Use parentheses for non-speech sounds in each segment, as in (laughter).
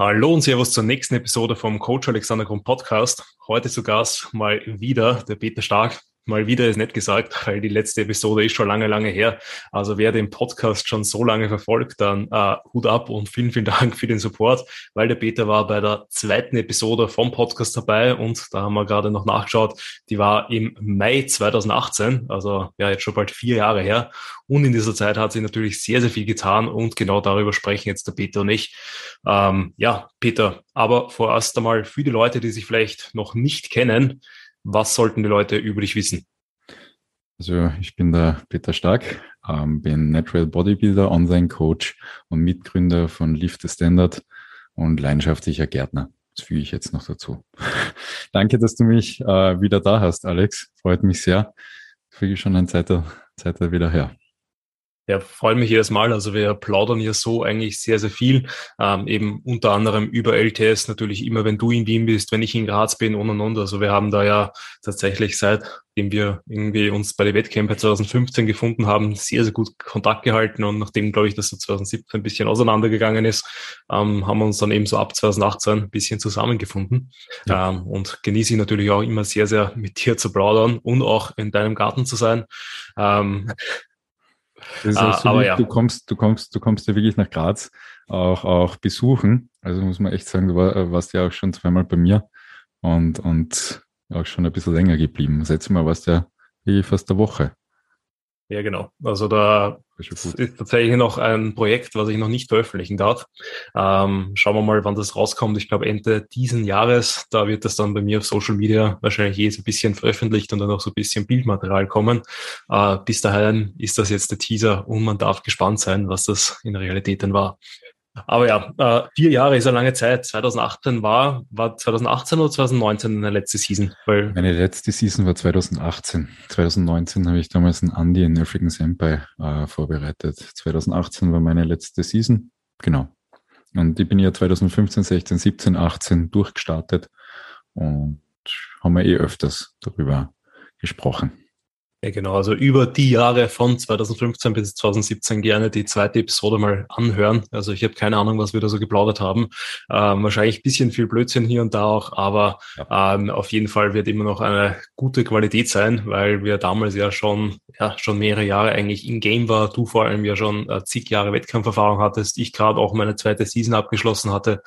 Hallo und Servus zur nächsten Episode vom Coach Alexander Grund Podcast. Heute zu Gast mal wieder der Peter Stark. Mal wieder ist nicht gesagt, (laughs) weil die letzte Episode ist schon lange, lange her. Also wer den Podcast schon so lange verfolgt, dann äh, Hut ab und vielen, vielen (laughs) Dank für den Support, weil der Peter war bei der zweiten Episode vom Podcast dabei und da haben wir gerade noch nachgeschaut, die war im Mai 2018, also ja jetzt schon bald vier Jahre her. Und in dieser Zeit hat sich natürlich sehr, sehr viel getan und genau darüber sprechen jetzt der Peter und ich. Ähm, ja, Peter, aber vorerst einmal für die Leute, die sich vielleicht noch nicht kennen, was sollten die Leute über dich wissen? Also ich bin der Peter Stark, ähm, bin Natural Bodybuilder, Online-Coach und Mitgründer von Lift the Standard und leidenschaftlicher Gärtner. Das füge ich jetzt noch dazu. (laughs) Danke, dass du mich äh, wieder da hast, Alex. Freut mich sehr. Füge ich schon eine Zeit, Zeit wieder her. Ja, freut mich jedes Mal. Also wir plaudern ja so eigentlich sehr, sehr viel. Ähm, eben unter anderem über LTS natürlich immer, wenn du in Wien bist, wenn ich in Graz bin und und und. Also wir haben da ja tatsächlich seitdem wir irgendwie uns bei den Wettkämpfen 2015 gefunden haben, sehr, sehr gut Kontakt gehalten. Und nachdem, glaube ich, das so 2017 ein bisschen auseinandergegangen ist, ähm, haben wir uns dann eben so ab 2018 ein bisschen zusammengefunden. Ja. Ähm, und genieße ich natürlich auch immer sehr, sehr mit dir zu plaudern und auch in deinem Garten zu sein. Ähm, das ist ah, so aber ja. Du kommst, du kommst, du kommst ja wirklich nach Graz auch, auch besuchen. Also muss man echt sagen, du war, warst ja auch schon zweimal bei mir und, und auch schon ein bisschen länger geblieben. Das letzte Mal warst du ja wirklich fast eine Woche. Ja, genau. Also da ist tatsächlich noch ein Projekt, was ich noch nicht veröffentlichen darf. Ähm, schauen wir mal, wann das rauskommt. Ich glaube Ende diesen Jahres, da wird das dann bei mir auf Social Media wahrscheinlich jetzt ein bisschen veröffentlicht und dann auch so ein bisschen Bildmaterial kommen. Äh, bis dahin ist das jetzt der Teaser und man darf gespannt sein, was das in der Realität dann war. Aber ja, äh, vier Jahre ist eine lange Zeit. 2018 war, war 2018 oder 2019 eine letzte Season? Weil Meine letzte Season war 2018. 2019 habe ich damals einen Andy in African Senpai äh, vorbereitet. 2018 war meine letzte Season. Genau. Und ich bin ja 2015, 16, 17, 18 durchgestartet und haben wir eh öfters darüber gesprochen. Ja, genau. Also über die Jahre von 2015 bis 2017 gerne die zweite Episode mal anhören. Also ich habe keine Ahnung, was wir da so geplaudert haben. Ähm, wahrscheinlich bisschen viel Blödsinn hier und da auch, aber ja. ähm, auf jeden Fall wird immer noch eine gute Qualität sein, weil wir damals ja schon, ja, schon mehrere Jahre eigentlich in Game war. Du vor allem ja schon äh, zig Jahre Wettkampferfahrung hattest. Ich gerade auch meine zweite Season abgeschlossen hatte.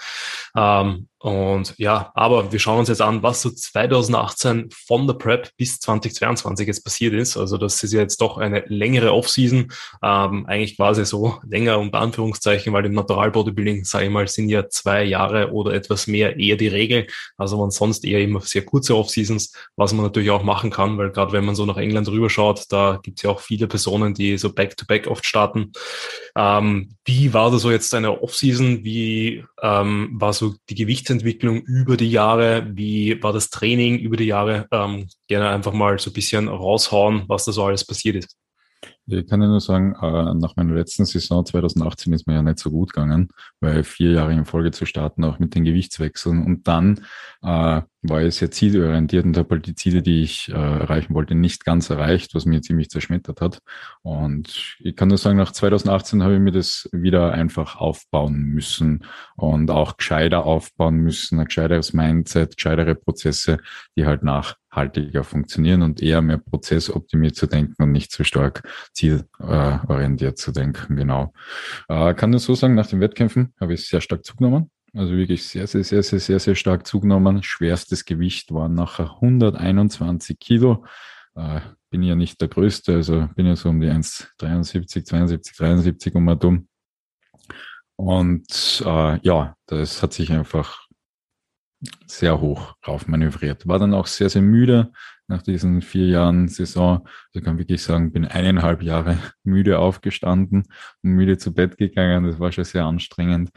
Ähm, und ja, aber wir schauen uns jetzt an, was so 2018 von der Prep bis 2022 jetzt passiert ist. Also das ist ja jetzt doch eine längere Offseason, ähm, eigentlich quasi so länger unter Anführungszeichen, weil im Natural Bodybuilding, sage ich mal, sind ja zwei Jahre oder etwas mehr eher die Regel. Also man sonst eher immer sehr kurze Offseasons, was man natürlich auch machen kann, weil gerade wenn man so nach England rüberschaut, da gibt es ja auch viele Personen, die so Back-to-Back -back oft starten. Ähm, wie war da so jetzt eine Offseason? Wie ähm, war so die Gewichte Entwicklung über die Jahre? Wie war das Training über die Jahre? Ähm, gerne einfach mal so ein bisschen raushauen, was da so alles passiert ist. Ich kann ja nur sagen, äh, nach meiner letzten Saison 2018 ist mir ja nicht so gut gegangen, weil vier Jahre in Folge zu starten, auch mit den Gewichtswechseln. Und dann äh, war ich sehr zielorientiert und habe halt die Ziele, die ich äh, erreichen wollte, nicht ganz erreicht, was mir ziemlich zerschmettert hat. Und ich kann nur sagen, nach 2018 habe ich mir das wieder einfach aufbauen müssen und auch gescheiter aufbauen müssen, ein gescheiteres Mindset, gescheitere Prozesse, die halt nach nachhaltiger funktionieren und eher mehr prozessoptimiert zu denken und nicht so stark zielorientiert zu denken. Genau. Äh, kann nur so sagen, nach den Wettkämpfen habe ich sehr stark zugenommen. Also wirklich sehr, sehr, sehr, sehr, sehr, sehr stark zugenommen. Schwerstes Gewicht waren nachher 121 Kilo. Äh, bin ja nicht der Größte, also bin ja so um die 1,73, 72, 73 um dumm. Und äh, ja, das hat sich einfach sehr hoch rauf manövriert. War dann auch sehr, sehr müde nach diesen vier Jahren Saison. Also kann wirklich sagen, bin eineinhalb Jahre (laughs) müde aufgestanden und müde zu Bett gegangen. Das war schon sehr anstrengend.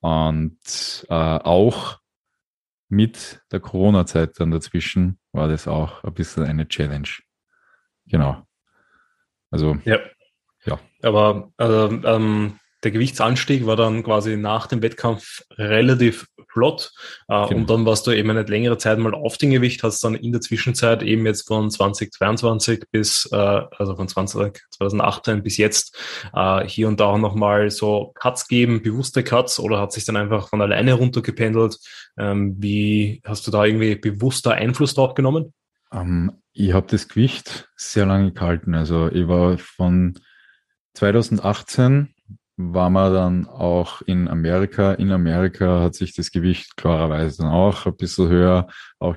Und äh, auch mit der Corona-Zeit dann dazwischen war das auch ein bisschen eine Challenge. Genau. Also ja. ja. Aber also, ähm, der Gewichtsanstieg war dann quasi nach dem Wettkampf relativ flott. Äh, genau. Und dann warst du eben eine längere Zeit mal auf dem Gewicht, hast dann in der Zwischenzeit eben jetzt von 2022 bis, äh, also von 20, 2018 bis jetzt äh, hier und da auch nochmal so Cuts geben, bewusste Cuts oder hat sich dann einfach von alleine runtergependelt? Ähm, wie hast du da irgendwie bewusster Einfluss drauf genommen? Um, ähm, ich habe das Gewicht sehr lange gehalten. Also ich war von 2018 war man dann auch in Amerika. In Amerika hat sich das Gewicht klarerweise dann auch ein bisschen höher, auch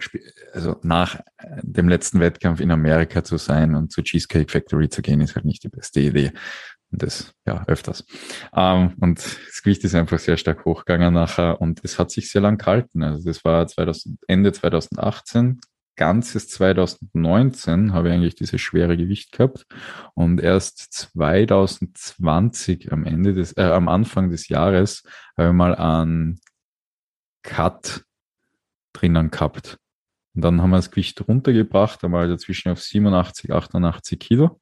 also nach dem letzten Wettkampf in Amerika zu sein und zur Cheesecake Factory zu gehen, ist halt nicht die beste Idee. Und das, ja, öfters. Ähm, und das Gewicht ist einfach sehr stark hochgegangen nachher und es hat sich sehr lang gehalten. Also das war 2000, Ende 2018, ganzes 2019 habe ich eigentlich dieses schwere Gewicht gehabt und erst 2020 am Ende des, äh, am Anfang des Jahres habe ich mal einen Cut drinnen gehabt. Und dann haben wir das Gewicht runtergebracht, einmal dazwischen auf 87, 88 Kilo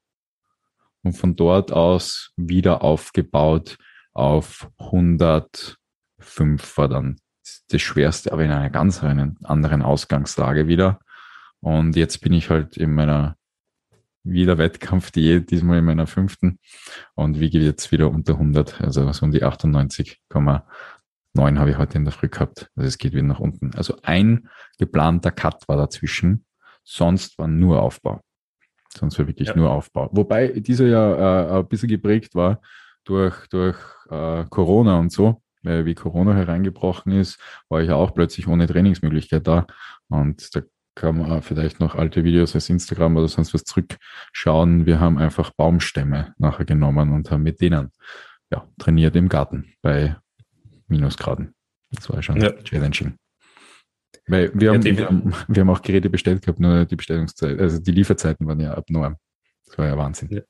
und von dort aus wieder aufgebaut auf 105 war dann das Schwerste, aber in einer ganz anderen Ausgangslage wieder. Und jetzt bin ich halt in meiner wieder Wettkampfdiät, diesmal in meiner fünften und wiege jetzt wieder unter 100, also so um die 98,9 habe ich heute in der Früh gehabt. Also es geht wieder nach unten. Also ein geplanter Cut war dazwischen, sonst war nur Aufbau. Sonst war wirklich ja. nur Aufbau. Wobei dieser ja äh, ein bisschen geprägt war durch, durch äh, Corona und so, weil wie Corona hereingebrochen ist, war ich ja auch plötzlich ohne Trainingsmöglichkeit da. Und da kann man vielleicht noch alte Videos als Instagram oder sonst was zurückschauen. Wir haben einfach Baumstämme nachher genommen und haben mit denen ja, trainiert im Garten bei Minusgraden. Das war schon ja. challenging. Weil wir haben, ja, wir, haben, wir haben auch Geräte bestellt gehabt, nur die Bestellungszeit, also die Lieferzeiten waren ja abnorm. Das war ja Wahnsinn. Ja.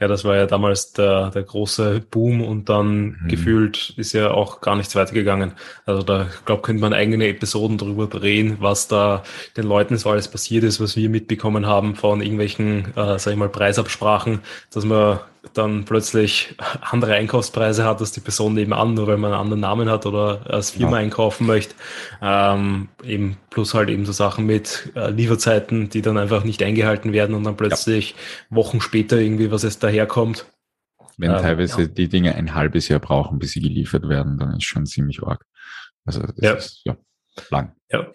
Ja, das war ja damals der, der große Boom und dann mhm. gefühlt ist ja auch gar nichts weitergegangen. Also da, glaube könnte man eigene Episoden darüber drehen, was da den Leuten so alles passiert ist, was wir mitbekommen haben von irgendwelchen, äh, sag ich mal, Preisabsprachen, dass man dann plötzlich andere Einkaufspreise hat als die Person nebenan, nur weil man einen anderen Namen hat oder als Firma ja. einkaufen möchte. Ähm, eben plus halt eben so Sachen mit äh, Lieferzeiten, die dann einfach nicht eingehalten werden und dann plötzlich ja. Wochen später irgendwie was es daherkommt. Wenn ähm, teilweise ja. die Dinge ein halbes Jahr brauchen, bis sie geliefert werden, dann ist schon ziemlich arg. Also das ja. ist ja lang. Ja.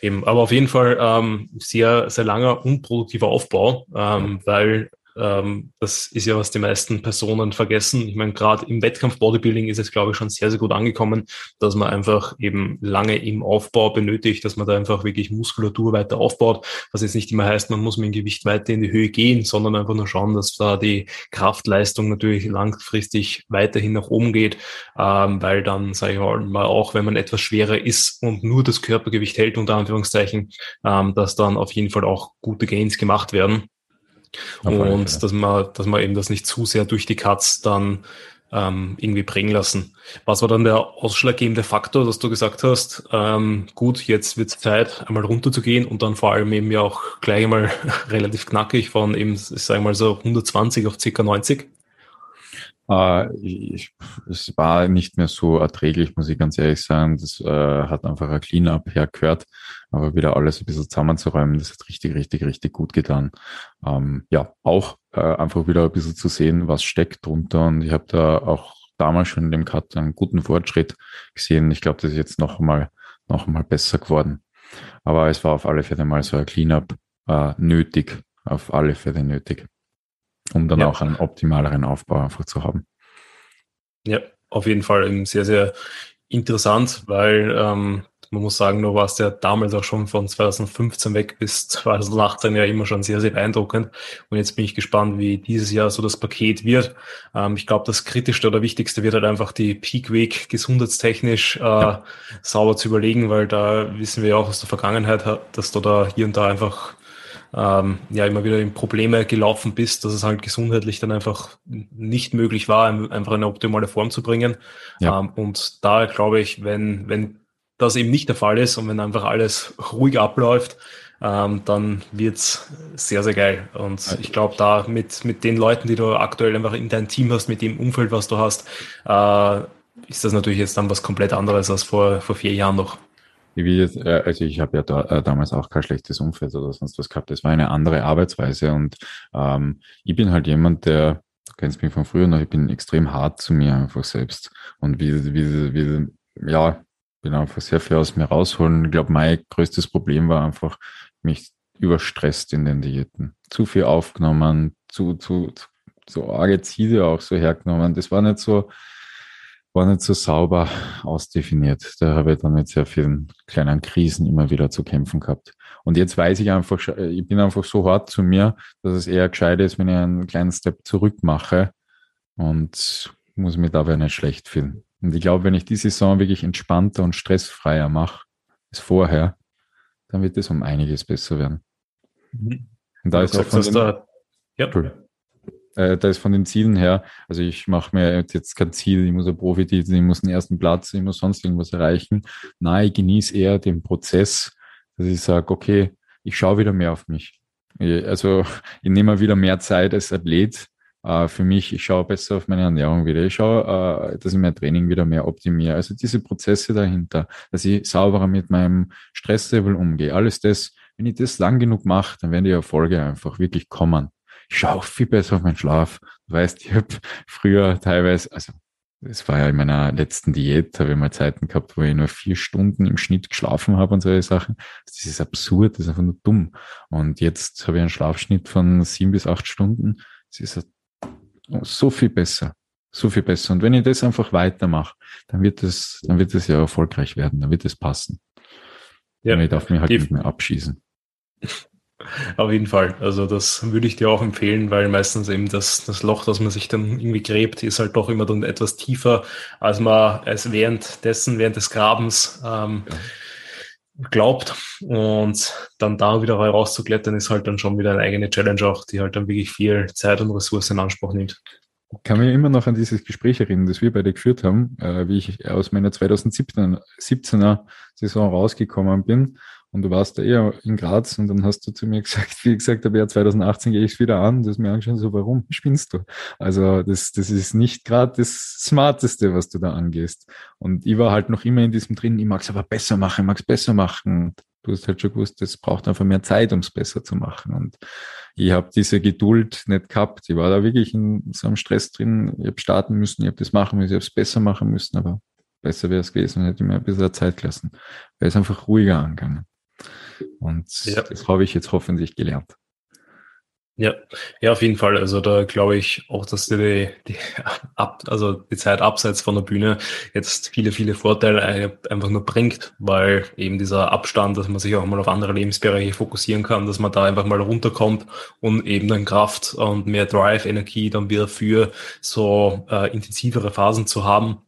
Eben, aber auf jeden Fall ähm, sehr, sehr langer unproduktiver Aufbau, ähm, weil ähm, das ist ja, was die meisten Personen vergessen. Ich meine, gerade im Wettkampf Bodybuilding ist es, glaube ich, schon sehr, sehr gut angekommen, dass man einfach eben lange im Aufbau benötigt, dass man da einfach wirklich Muskulatur weiter aufbaut, was jetzt nicht immer heißt, man muss mit dem Gewicht weiter in die Höhe gehen, sondern einfach nur schauen, dass da die Kraftleistung natürlich langfristig weiterhin nach oben geht, ähm, weil dann, sage ich mal, auch wenn man etwas schwerer ist und nur das Körpergewicht hält, unter Anführungszeichen, ähm, dass dann auf jeden Fall auch gute Gains gemacht werden. Und dass man, dass man eben das nicht zu sehr durch die Cuts dann ähm, irgendwie bringen lassen. Was war dann der ausschlaggebende Faktor, dass du gesagt hast, ähm, gut, jetzt wird es Zeit, einmal runterzugehen und dann vor allem eben ja auch gleich einmal (laughs) relativ knackig von eben, ich sage mal so 120 auf ca. 90? Äh, ich, es war nicht mehr so erträglich, muss ich ganz ehrlich sagen. Das äh, hat einfach ein Clean-up hergehört, aber wieder alles ein bisschen zusammenzuräumen, das hat richtig, richtig, richtig gut getan. Ähm, ja, auch äh, einfach wieder ein bisschen zu sehen, was steckt drunter. Und ich habe da auch damals schon in dem Cut einen guten Fortschritt gesehen. Ich glaube, das ist jetzt noch mal, noch mal besser geworden. Aber es war auf alle Fälle mal so ein Clean-up äh, nötig, auf alle Fälle nötig um dann ja. auch einen optimaleren Aufbau einfach zu haben. Ja, auf jeden Fall sehr, sehr interessant, weil ähm, man muss sagen, du warst ja damals auch schon von 2015 weg bis 2018 ja immer schon sehr, sehr beeindruckend. Und jetzt bin ich gespannt, wie dieses Jahr so das Paket wird. Ähm, ich glaube, das Kritischste oder Wichtigste wird halt einfach die Peak Week gesundheitstechnisch äh, ja. sauber zu überlegen, weil da wissen wir ja auch aus der Vergangenheit, dass du da hier und da einfach ähm, ja immer wieder in Probleme gelaufen bist, dass es halt gesundheitlich dann einfach nicht möglich war, einfach eine optimale Form zu bringen. Ja. Ähm, und da glaube ich, wenn, wenn das eben nicht der Fall ist und wenn einfach alles ruhig abläuft, ähm, dann wird's sehr, sehr geil. Und ich glaube, da mit, mit den Leuten, die du aktuell einfach in deinem Team hast, mit dem Umfeld, was du hast, äh, ist das natürlich jetzt dann was komplett anderes als vor, vor vier Jahren noch. Jetzt, äh, also ich habe ja da, äh, damals auch kein schlechtes Umfeld oder sonst was gehabt. Das war eine andere Arbeitsweise und ähm, ich bin halt jemand, der, du kennst mich von früher noch, ich bin extrem hart zu mir einfach selbst und wie, wie, wie ja, bin einfach sehr viel aus mir rausholen. Ich glaube, mein größtes Problem war einfach, mich überstresst in den Diäten. Zu viel aufgenommen, zu, zu, zu, so arge Ziele auch so hergenommen. Das war nicht so, war nicht so sauber ausdefiniert. Da habe ich dann mit sehr vielen kleinen Krisen immer wieder zu kämpfen gehabt. Und jetzt weiß ich einfach, ich bin einfach so hart zu mir, dass es eher gescheit ist, wenn ich einen kleinen Step zurück mache und muss mich dabei nicht schlecht fühlen. Und ich glaube, wenn ich die Saison wirklich entspannter und stressfreier mache als vorher, dann wird es um einiges besser werden. Mhm. Und da ist auch von den, da, ja. äh, da ist von den Zielen her, also ich mache mir jetzt kein Ziel, ich muss ein Profititel, ich muss den ersten Platz, ich muss sonst irgendwas erreichen. Nein, ich genieße eher den Prozess, dass ich sage, okay, ich schaue wieder mehr auf mich. Also ich nehme wieder mehr Zeit als Athlet für mich, ich schaue besser auf meine Ernährung wieder. Ich schaue, äh, dass ich mein Training wieder mehr optimiere. Also diese Prozesse dahinter, dass ich sauberer mit meinem Stresslevel umgehe. Alles das, wenn ich das lang genug mache, dann werden die Erfolge einfach wirklich kommen. Ich schaue viel besser auf meinen Schlaf. Du weißt, ich habe früher teilweise, also es war ja in meiner letzten Diät, habe ich mal Zeiten gehabt, wo ich nur vier Stunden im Schnitt geschlafen habe und solche Sachen. Das ist absurd, das ist einfach nur dumm. Und jetzt habe ich einen Schlafschnitt von sieben bis acht Stunden. Das ist so viel besser. So viel besser. Und wenn ich das einfach weitermache, dann wird es, dann wird es ja erfolgreich werden, dann wird es passen. Ja. Und ich darf mir halt nicht mehr abschießen. (laughs) Auf jeden Fall. Also das würde ich dir auch empfehlen, weil meistens eben das, das Loch, das man sich dann irgendwie gräbt, ist halt doch immer dann etwas tiefer, als man es währenddessen, während des Grabens ähm, ja glaubt und dann da wieder rauszuklettern, ist halt dann schon wieder eine eigene Challenge auch, die halt dann wirklich viel Zeit und Ressourcen in Anspruch nimmt. Ich kann mich immer noch an dieses Gespräch erinnern, das wir beide geführt haben, äh, wie ich aus meiner 2017er Saison rausgekommen bin und du warst da eher in Graz und dann hast du zu mir (laughs) gesagt, wie gesagt habe, ja, 2018 gehe ich es wieder an. Das ist mir angeschaut, so, warum spinnst du? Also das, das ist nicht gerade das Smarteste, was du da angehst. Und ich war halt noch immer in diesem drin, ich mag es aber besser machen, ich mag es besser machen. Du hast halt schon gewusst, es braucht einfach mehr Zeit, um es besser zu machen. Und ich habe diese Geduld nicht gehabt. Ich war da wirklich in so einem Stress drin. Ich habe starten müssen, ich habe das machen müssen, ich habe es besser machen müssen, aber besser wäre es gewesen, hätte ich mir ein bisschen Zeit gelassen. Wäre es einfach ruhiger angegangen. Und ja. das habe ich jetzt hoffentlich gelernt. Ja, ja, auf jeden Fall. Also da glaube ich auch, dass die, die, ab, also die Zeit abseits von der Bühne jetzt viele, viele Vorteile einfach nur bringt, weil eben dieser Abstand, dass man sich auch mal auf andere Lebensbereiche fokussieren kann, dass man da einfach mal runterkommt und eben dann Kraft und mehr Drive, Energie dann wieder für so äh, intensivere Phasen zu haben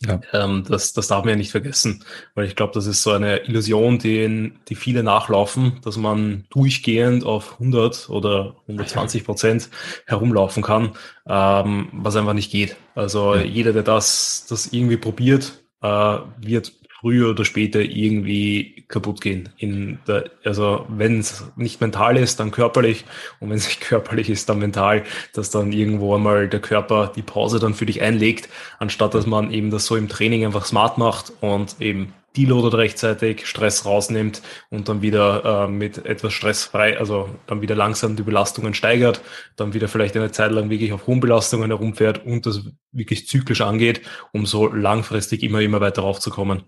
ja. Ähm, das, das darf man ja nicht vergessen, weil ich glaube, das ist so eine Illusion, die, die viele nachlaufen, dass man durchgehend auf 100 oder 120 Prozent herumlaufen kann, ähm, was einfach nicht geht. Also ja. jeder, der das, das irgendwie probiert, äh, wird früher oder später irgendwie kaputt gehen. In der, also wenn es nicht mental ist, dann körperlich und wenn es nicht (laughs) körperlich ist, dann mental, dass dann irgendwo einmal der Körper die Pause dann für dich einlegt, anstatt dass man eben das so im Training einfach smart macht und eben deloadet rechtzeitig, Stress rausnimmt und dann wieder äh, mit etwas stressfrei, also dann wieder langsam die Belastungen steigert, dann wieder vielleicht eine Zeit lang wirklich auf hohen Belastungen herumfährt und das wirklich zyklisch angeht, um so langfristig immer, immer weiter raufzukommen.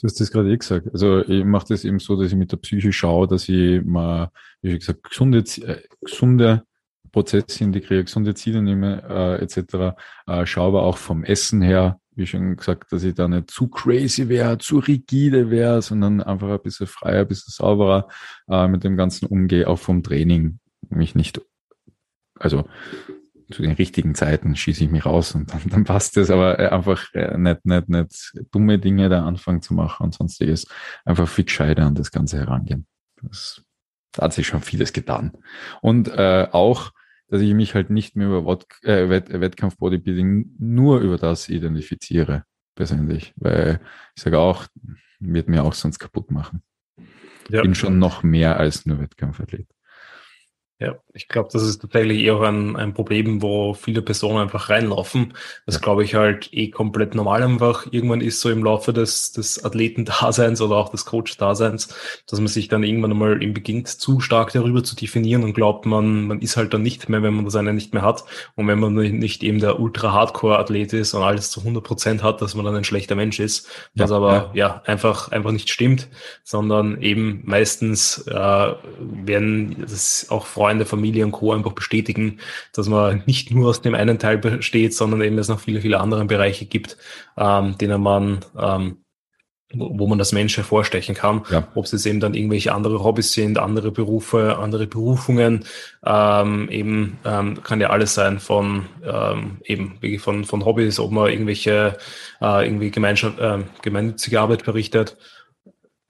Du hast das gerade eh gesagt. Also ich mache das eben so, dass ich mit der Psyche schaue, dass ich mal, wie gesagt, gesunde, äh, gesunde Prozesse integriere, gesunde Ziele nehme, äh, etc. Äh, schaue aber auch vom Essen her, wie schon gesagt, dass ich da nicht zu crazy wäre, zu rigide wäre, sondern einfach ein bisschen freier, ein bisschen sauberer äh, mit dem Ganzen umgehe, auch vom Training mich nicht, also zu den richtigen Zeiten schieße ich mich raus und dann, dann passt es, aber äh, einfach äh, nicht, nicht, nicht dumme Dinge da anfangen zu machen und sonstiges. Einfach viel gescheiter an das Ganze herangehen. Das, da hat sich schon vieles getan. Und äh, auch, dass ich mich halt nicht mehr über Wett, äh, Wett, Wettkampf-Bodybuilding nur über das identifiziere, persönlich. Weil ich sage auch, wird mir auch sonst kaputt machen. ja. bin schon noch mehr als nur Wettkampfathlet. Ja, ich glaube, das ist tatsächlich eher ein, ein Problem, wo viele Personen einfach reinlaufen. Das glaube ich halt eh komplett normal einfach. Irgendwann ist so im Laufe des, des Athletendaseins oder auch des Coach-Daseins, dass man sich dann irgendwann einmal im beginnt, zu stark darüber zu definieren und glaubt, man, man ist halt dann nicht mehr, wenn man das eine nicht mehr hat. Und wenn man nicht eben der Ultra-Hardcore-Athlet ist und alles zu 100 Prozent hat, dass man dann ein schlechter Mensch ist. Was ja, aber ja. ja, einfach, einfach nicht stimmt, sondern eben meistens äh, werden das auch Freunde Freunde, Familie und Co. einfach bestätigen, dass man nicht nur aus dem einen Teil besteht, sondern eben es noch viele, viele andere Bereiche gibt, ähm, denen man ähm, wo man das Mensch hervorstechen kann. Ja. Ob es jetzt eben dann irgendwelche andere Hobbys sind, andere Berufe, andere Berufungen, ähm, eben ähm, kann ja alles sein von ähm, eben von, von Hobbys, ob man irgendwelche äh, irgendwie Gemeinschaft, äh, gemeinnützige Arbeit berichtet.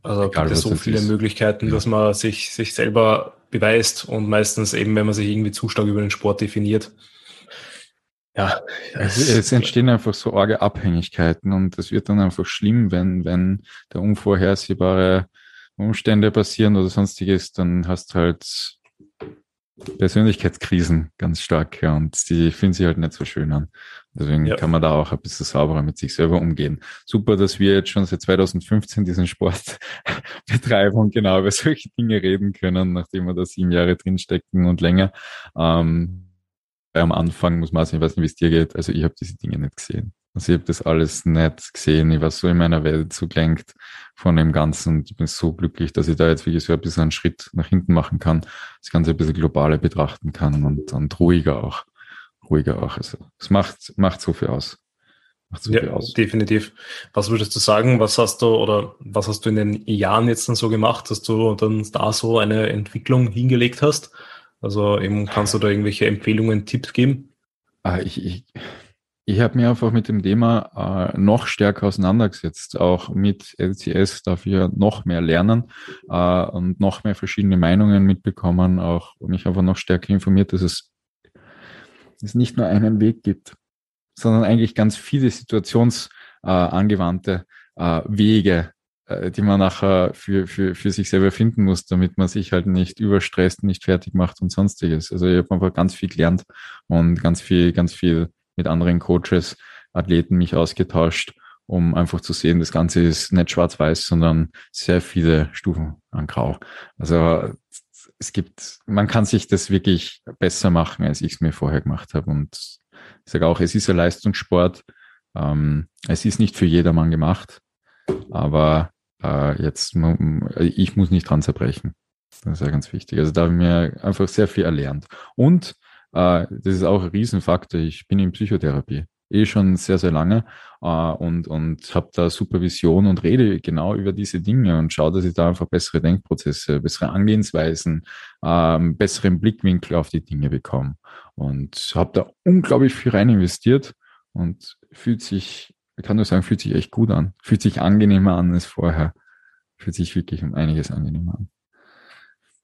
Also Egal, gibt es so viele ist. Möglichkeiten, ja. dass man sich, sich selber beweist und meistens eben, wenn man sich irgendwie zu stark über den Sport definiert. Ja, es, es entstehen einfach so arge Abhängigkeiten und es wird dann einfach schlimm, wenn, wenn da unvorhersehbare Umstände passieren oder sonstiges, dann hast du halt Persönlichkeitskrisen ganz stark, ja, und die fühlen sich halt nicht so schön an. Deswegen ja. kann man da auch ein bisschen sauberer mit sich selber umgehen. Super, dass wir jetzt schon seit 2015 diesen Sport (laughs) betreiben und genau über solche Dinge reden können, nachdem wir da sieben Jahre drinstecken und länger. Ähm, am Anfang muss man sagen, ich weiß nicht, wie es dir geht, also ich habe diese Dinge nicht gesehen. Also ich habe das alles nicht gesehen. Ich war so in meiner Welt zugelenkt von dem Ganzen und ich bin so glücklich, dass ich da jetzt wirklich so ein bisschen einen Schritt nach hinten machen kann, das Ganze ein bisschen globaler betrachten kann und, und ruhiger auch. Ruhiger auch. Also es macht, macht so viel aus. Macht so ja, viel aus. definitiv. Was würdest du sagen, was hast du oder was hast du in den Jahren jetzt dann so gemacht, dass du dann da so eine Entwicklung hingelegt hast? Also eben kannst du da irgendwelche Empfehlungen, Tipps geben? Ah, ich, ich, ich habe mir einfach mit dem Thema äh, noch stärker auseinandergesetzt. Auch mit LCS darf ich ja noch mehr lernen äh, und noch mehr verschiedene Meinungen mitbekommen. Auch mich einfach noch stärker informiert, dass es, es nicht nur einen Weg gibt, sondern eigentlich ganz viele situationsangewandte äh, Wege, äh, die man nachher für, für, für sich selber finden muss, damit man sich halt nicht überstresst, nicht fertig macht und sonstiges. Also ich habe einfach ganz viel gelernt und ganz viel, ganz viel mit anderen Coaches, Athleten mich ausgetauscht, um einfach zu sehen, das Ganze ist nicht schwarz-weiß, sondern sehr viele Stufen an Grau. Also es gibt, man kann sich das wirklich besser machen, als ich es mir vorher gemacht habe. Und ich sage auch, es ist ein Leistungssport. Ähm, es ist nicht für jedermann gemacht, aber äh, jetzt, ich muss nicht dran zerbrechen. Das ist ja ganz wichtig. Also da habe ich mir einfach sehr viel erlernt. Und äh, das ist auch ein Riesenfaktor. Ich bin in Psychotherapie eh schon sehr, sehr lange äh, und, und habe da Supervision und rede genau über diese Dinge und schaue, dass ich da einfach bessere Denkprozesse, bessere Angehensweisen, ähm, besseren Blickwinkel auf die Dinge bekomme. Und habe da unglaublich viel rein investiert und fühlt sich, ich kann nur sagen, fühlt sich echt gut an. Fühlt sich angenehmer an als vorher. Fühlt sich wirklich um einiges angenehmer an.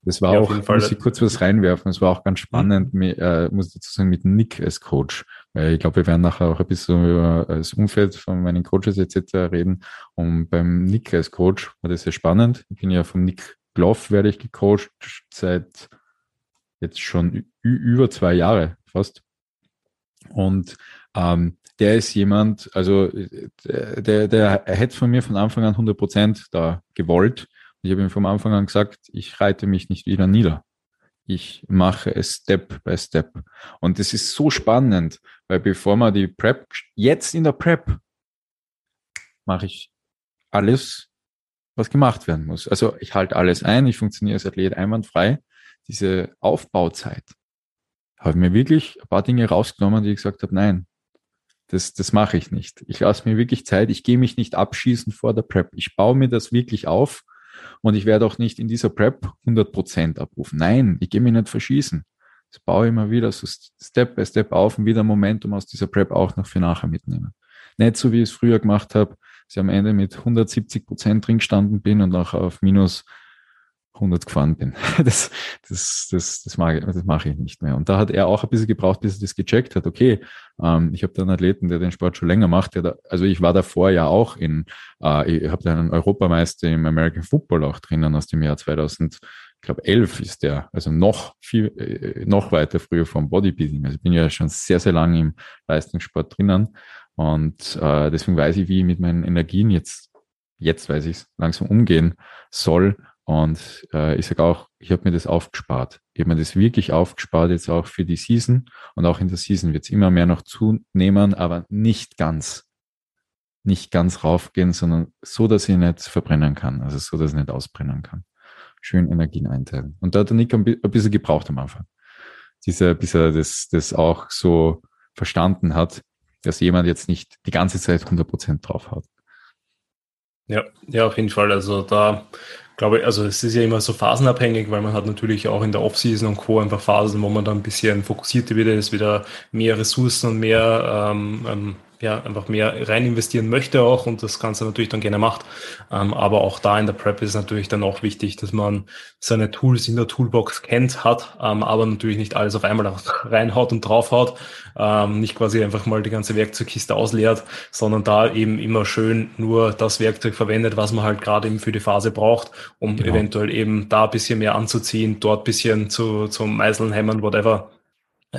Das war ja, auch, muss ich kurz was reinwerfen, das war auch ganz spannend, mhm. äh, muss ich dazu sagen, mit Nick als Coach. Ich glaube, wir werden nachher auch ein bisschen über das Umfeld von meinen Coaches etc. reden. Und beim Nick als Coach war das sehr spannend. Ich bin ja vom Nick Gloff, werde ich gecoacht seit jetzt schon über zwei Jahre fast. Und ähm, der ist jemand, also der, der, hätte von mir von Anfang an 100 Prozent da gewollt ich habe ihm vom Anfang an gesagt, ich reite mich nicht wieder nieder. Ich mache es Step by Step. Und das ist so spannend, weil bevor man die Prep, jetzt in der Prep, mache ich alles, was gemacht werden muss. Also ich halte alles ein, ich funktioniere als Athlet einwandfrei. Diese Aufbauzeit habe mir wirklich ein paar Dinge rausgenommen, die ich gesagt habe, nein, das, das mache ich nicht. Ich lasse mir wirklich Zeit, ich gehe mich nicht abschießen vor der Prep. Ich baue mir das wirklich auf und ich werde auch nicht in dieser Prep 100% abrufen. Nein, ich gehe mich nicht verschießen. Das baue ich immer wieder so Step by Step auf und wieder Momentum aus dieser Prep auch noch für nachher mitnehmen. Nicht so, wie ich es früher gemacht habe, dass ich am Ende mit 170% drin gestanden bin und auch auf minus 100 gefahren bin. (laughs) Das, das, das, das, mache, das mache ich nicht mehr. Und da hat er auch ein bisschen gebraucht, bis er das gecheckt hat. Okay, ähm, ich habe da einen Athleten, der den Sport schon länger macht. Der da, also ich war davor ja auch in, äh, ich habe da einen Europameister im American Football auch drinnen aus dem Jahr 2000. Ich glaube, elf ist der, also noch viel, äh, noch weiter früher vom Bodybuilding. Also ich bin ja schon sehr, sehr lange im Leistungssport drinnen. Und äh, deswegen weiß ich, wie ich mit meinen Energien jetzt, jetzt weiß ich es, langsam umgehen soll und äh, ich sage auch, ich habe mir das aufgespart. Ich habe mir das wirklich aufgespart, jetzt auch für die Season. Und auch in der Season wird es immer mehr noch zunehmen, aber nicht ganz. Nicht ganz raufgehen, sondern so, dass ich nicht verbrennen kann. Also so, dass ich nicht ausbrennen kann. Schön Energien einteilen. Und da hat der Nick ein bisschen gebraucht am Anfang. Dieser, bis er das, das auch so verstanden hat, dass jemand jetzt nicht die ganze Zeit 100 Prozent drauf hat. Ja, ja, auf jeden Fall. Also da glaube also es ist ja immer so phasenabhängig, weil man hat natürlich auch in der Offseason und Co. einfach Phasen, wo man dann ein bisschen fokussierter wird, ist wieder mehr Ressourcen und mehr ähm, ähm, ja, einfach mehr rein investieren möchte auch und das Ganze natürlich dann gerne macht. Ähm, aber auch da in der Prep ist natürlich dann auch wichtig, dass man seine Tools in der Toolbox kennt, hat, ähm, aber natürlich nicht alles auf einmal (laughs) reinhaut und draufhaut, ähm, nicht quasi einfach mal die ganze Werkzeugkiste ausleert, sondern da eben immer schön nur das Werkzeug verwendet, was man halt gerade eben für die Phase braucht, um genau. eventuell eben da ein bisschen mehr anzuziehen, dort ein bisschen zu, zum Meißeln, Hämmern, whatever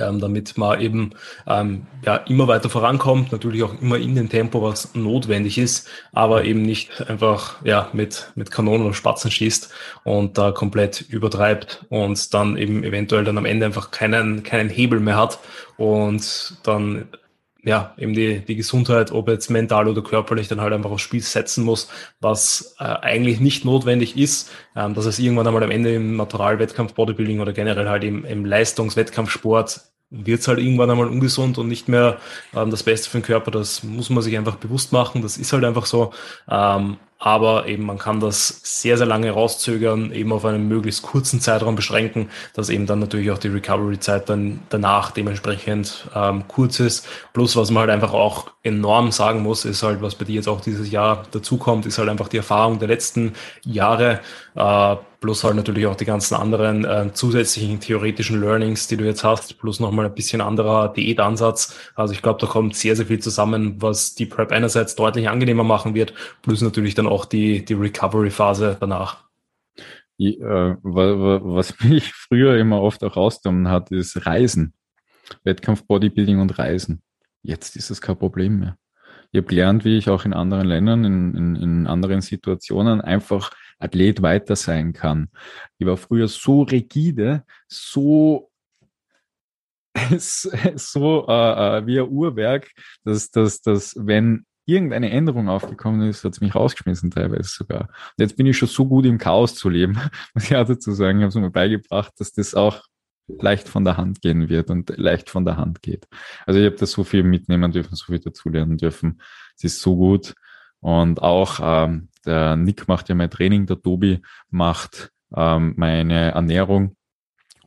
ähm, damit man eben ähm, ja, immer weiter vorankommt, natürlich auch immer in dem Tempo, was notwendig ist, aber eben nicht einfach ja, mit, mit Kanonen und Spatzen schießt und da komplett übertreibt und dann eben eventuell dann am Ende einfach keinen, keinen Hebel mehr hat und dann ja, eben die, die Gesundheit, ob jetzt mental oder körperlich, dann halt einfach aufs Spiel setzen muss, was äh, eigentlich nicht notwendig ist, ähm, dass es irgendwann einmal am Ende im Naturalwettkampf, Bodybuilding oder generell halt im, im Leistungswettkampfsport wird es halt irgendwann einmal ungesund und nicht mehr ähm, das Beste für den Körper. Das muss man sich einfach bewusst machen. Das ist halt einfach so. Ähm, aber eben man kann das sehr, sehr lange rauszögern, eben auf einen möglichst kurzen Zeitraum beschränken, dass eben dann natürlich auch die Recovery-Zeit dann danach dementsprechend ähm, kurz ist. Plus, was man halt einfach auch enorm sagen muss, ist halt, was bei dir jetzt auch dieses Jahr dazukommt, ist halt einfach die Erfahrung der letzten Jahre, äh, plus halt natürlich auch die ganzen anderen äh, zusätzlichen theoretischen Learnings, die du jetzt hast, plus nochmal ein bisschen anderer Diätansatz. Also ich glaube, da kommt sehr, sehr viel zusammen, was die Prep einerseits deutlich angenehmer machen wird, plus natürlich dann auch die, die Recovery-Phase danach. Ich, äh, was (laughs) mich früher immer oft auch rausgenommen hat, ist Reisen. Wettkampf, Bodybuilding und Reisen. Jetzt ist es kein Problem mehr. Ich habe gelernt, wie ich auch in anderen Ländern, in, in, in anderen Situationen einfach Athlet weiter sein kann. Ich war früher so rigide, so (laughs) so äh, äh, wie ein Uhrwerk, dass, dass, dass wenn irgendeine Änderung aufgekommen ist, hat es mich rausgeschmissen teilweise sogar. Und jetzt bin ich schon so gut im Chaos zu leben, (laughs) muss ich auch dazu sagen, ich habe es mir beigebracht, dass das auch leicht von der Hand gehen wird und leicht von der Hand geht. Also ich habe da so viel mitnehmen dürfen, so viel dazulernen dürfen. Es ist so gut. Und auch ähm, der Nick macht ja mein Training, der Tobi macht ähm, meine Ernährung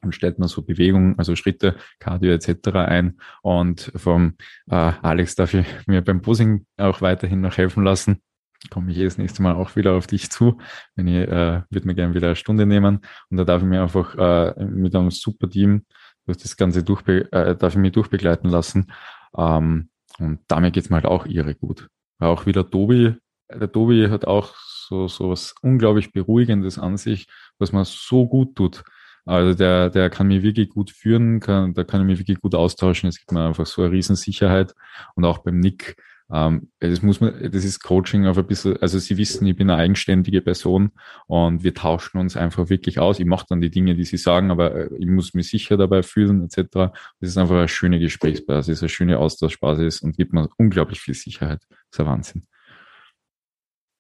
und stellt mir so Bewegungen, also Schritte, Cardio etc. ein. Und vom äh, Alex darf ich mir beim Posing auch weiterhin noch helfen lassen. Komme ich das nächste Mal auch wieder auf dich zu. Wenn ich äh, würde mir gerne wieder eine Stunde nehmen. Und da darf ich mir einfach äh, mit einem super Team durch das Ganze durchbe äh, darf ich mich durchbegleiten lassen. Ähm, und damit geht's mir halt auch irre gut. Auch wieder Tobi, der Tobi hat auch so, so was unglaublich Beruhigendes an sich, was man so gut tut. Also der, der kann mich wirklich gut führen, kann, da kann ich mich wirklich gut austauschen. Es gibt mir einfach so eine Riesensicherheit. Und auch beim Nick, ähm, das muss man, das ist Coaching auf ein bisschen, also Sie wissen, ich bin eine eigenständige Person und wir tauschen uns einfach wirklich aus. Ich mache dann die Dinge, die Sie sagen, aber äh, ich muss mich sicher dabei fühlen, etc. Das ist einfach eine schöne Gesprächsbasis, eine schöne Austauschbasis und gibt mir unglaublich viel Sicherheit. Das ist ein Wahnsinn.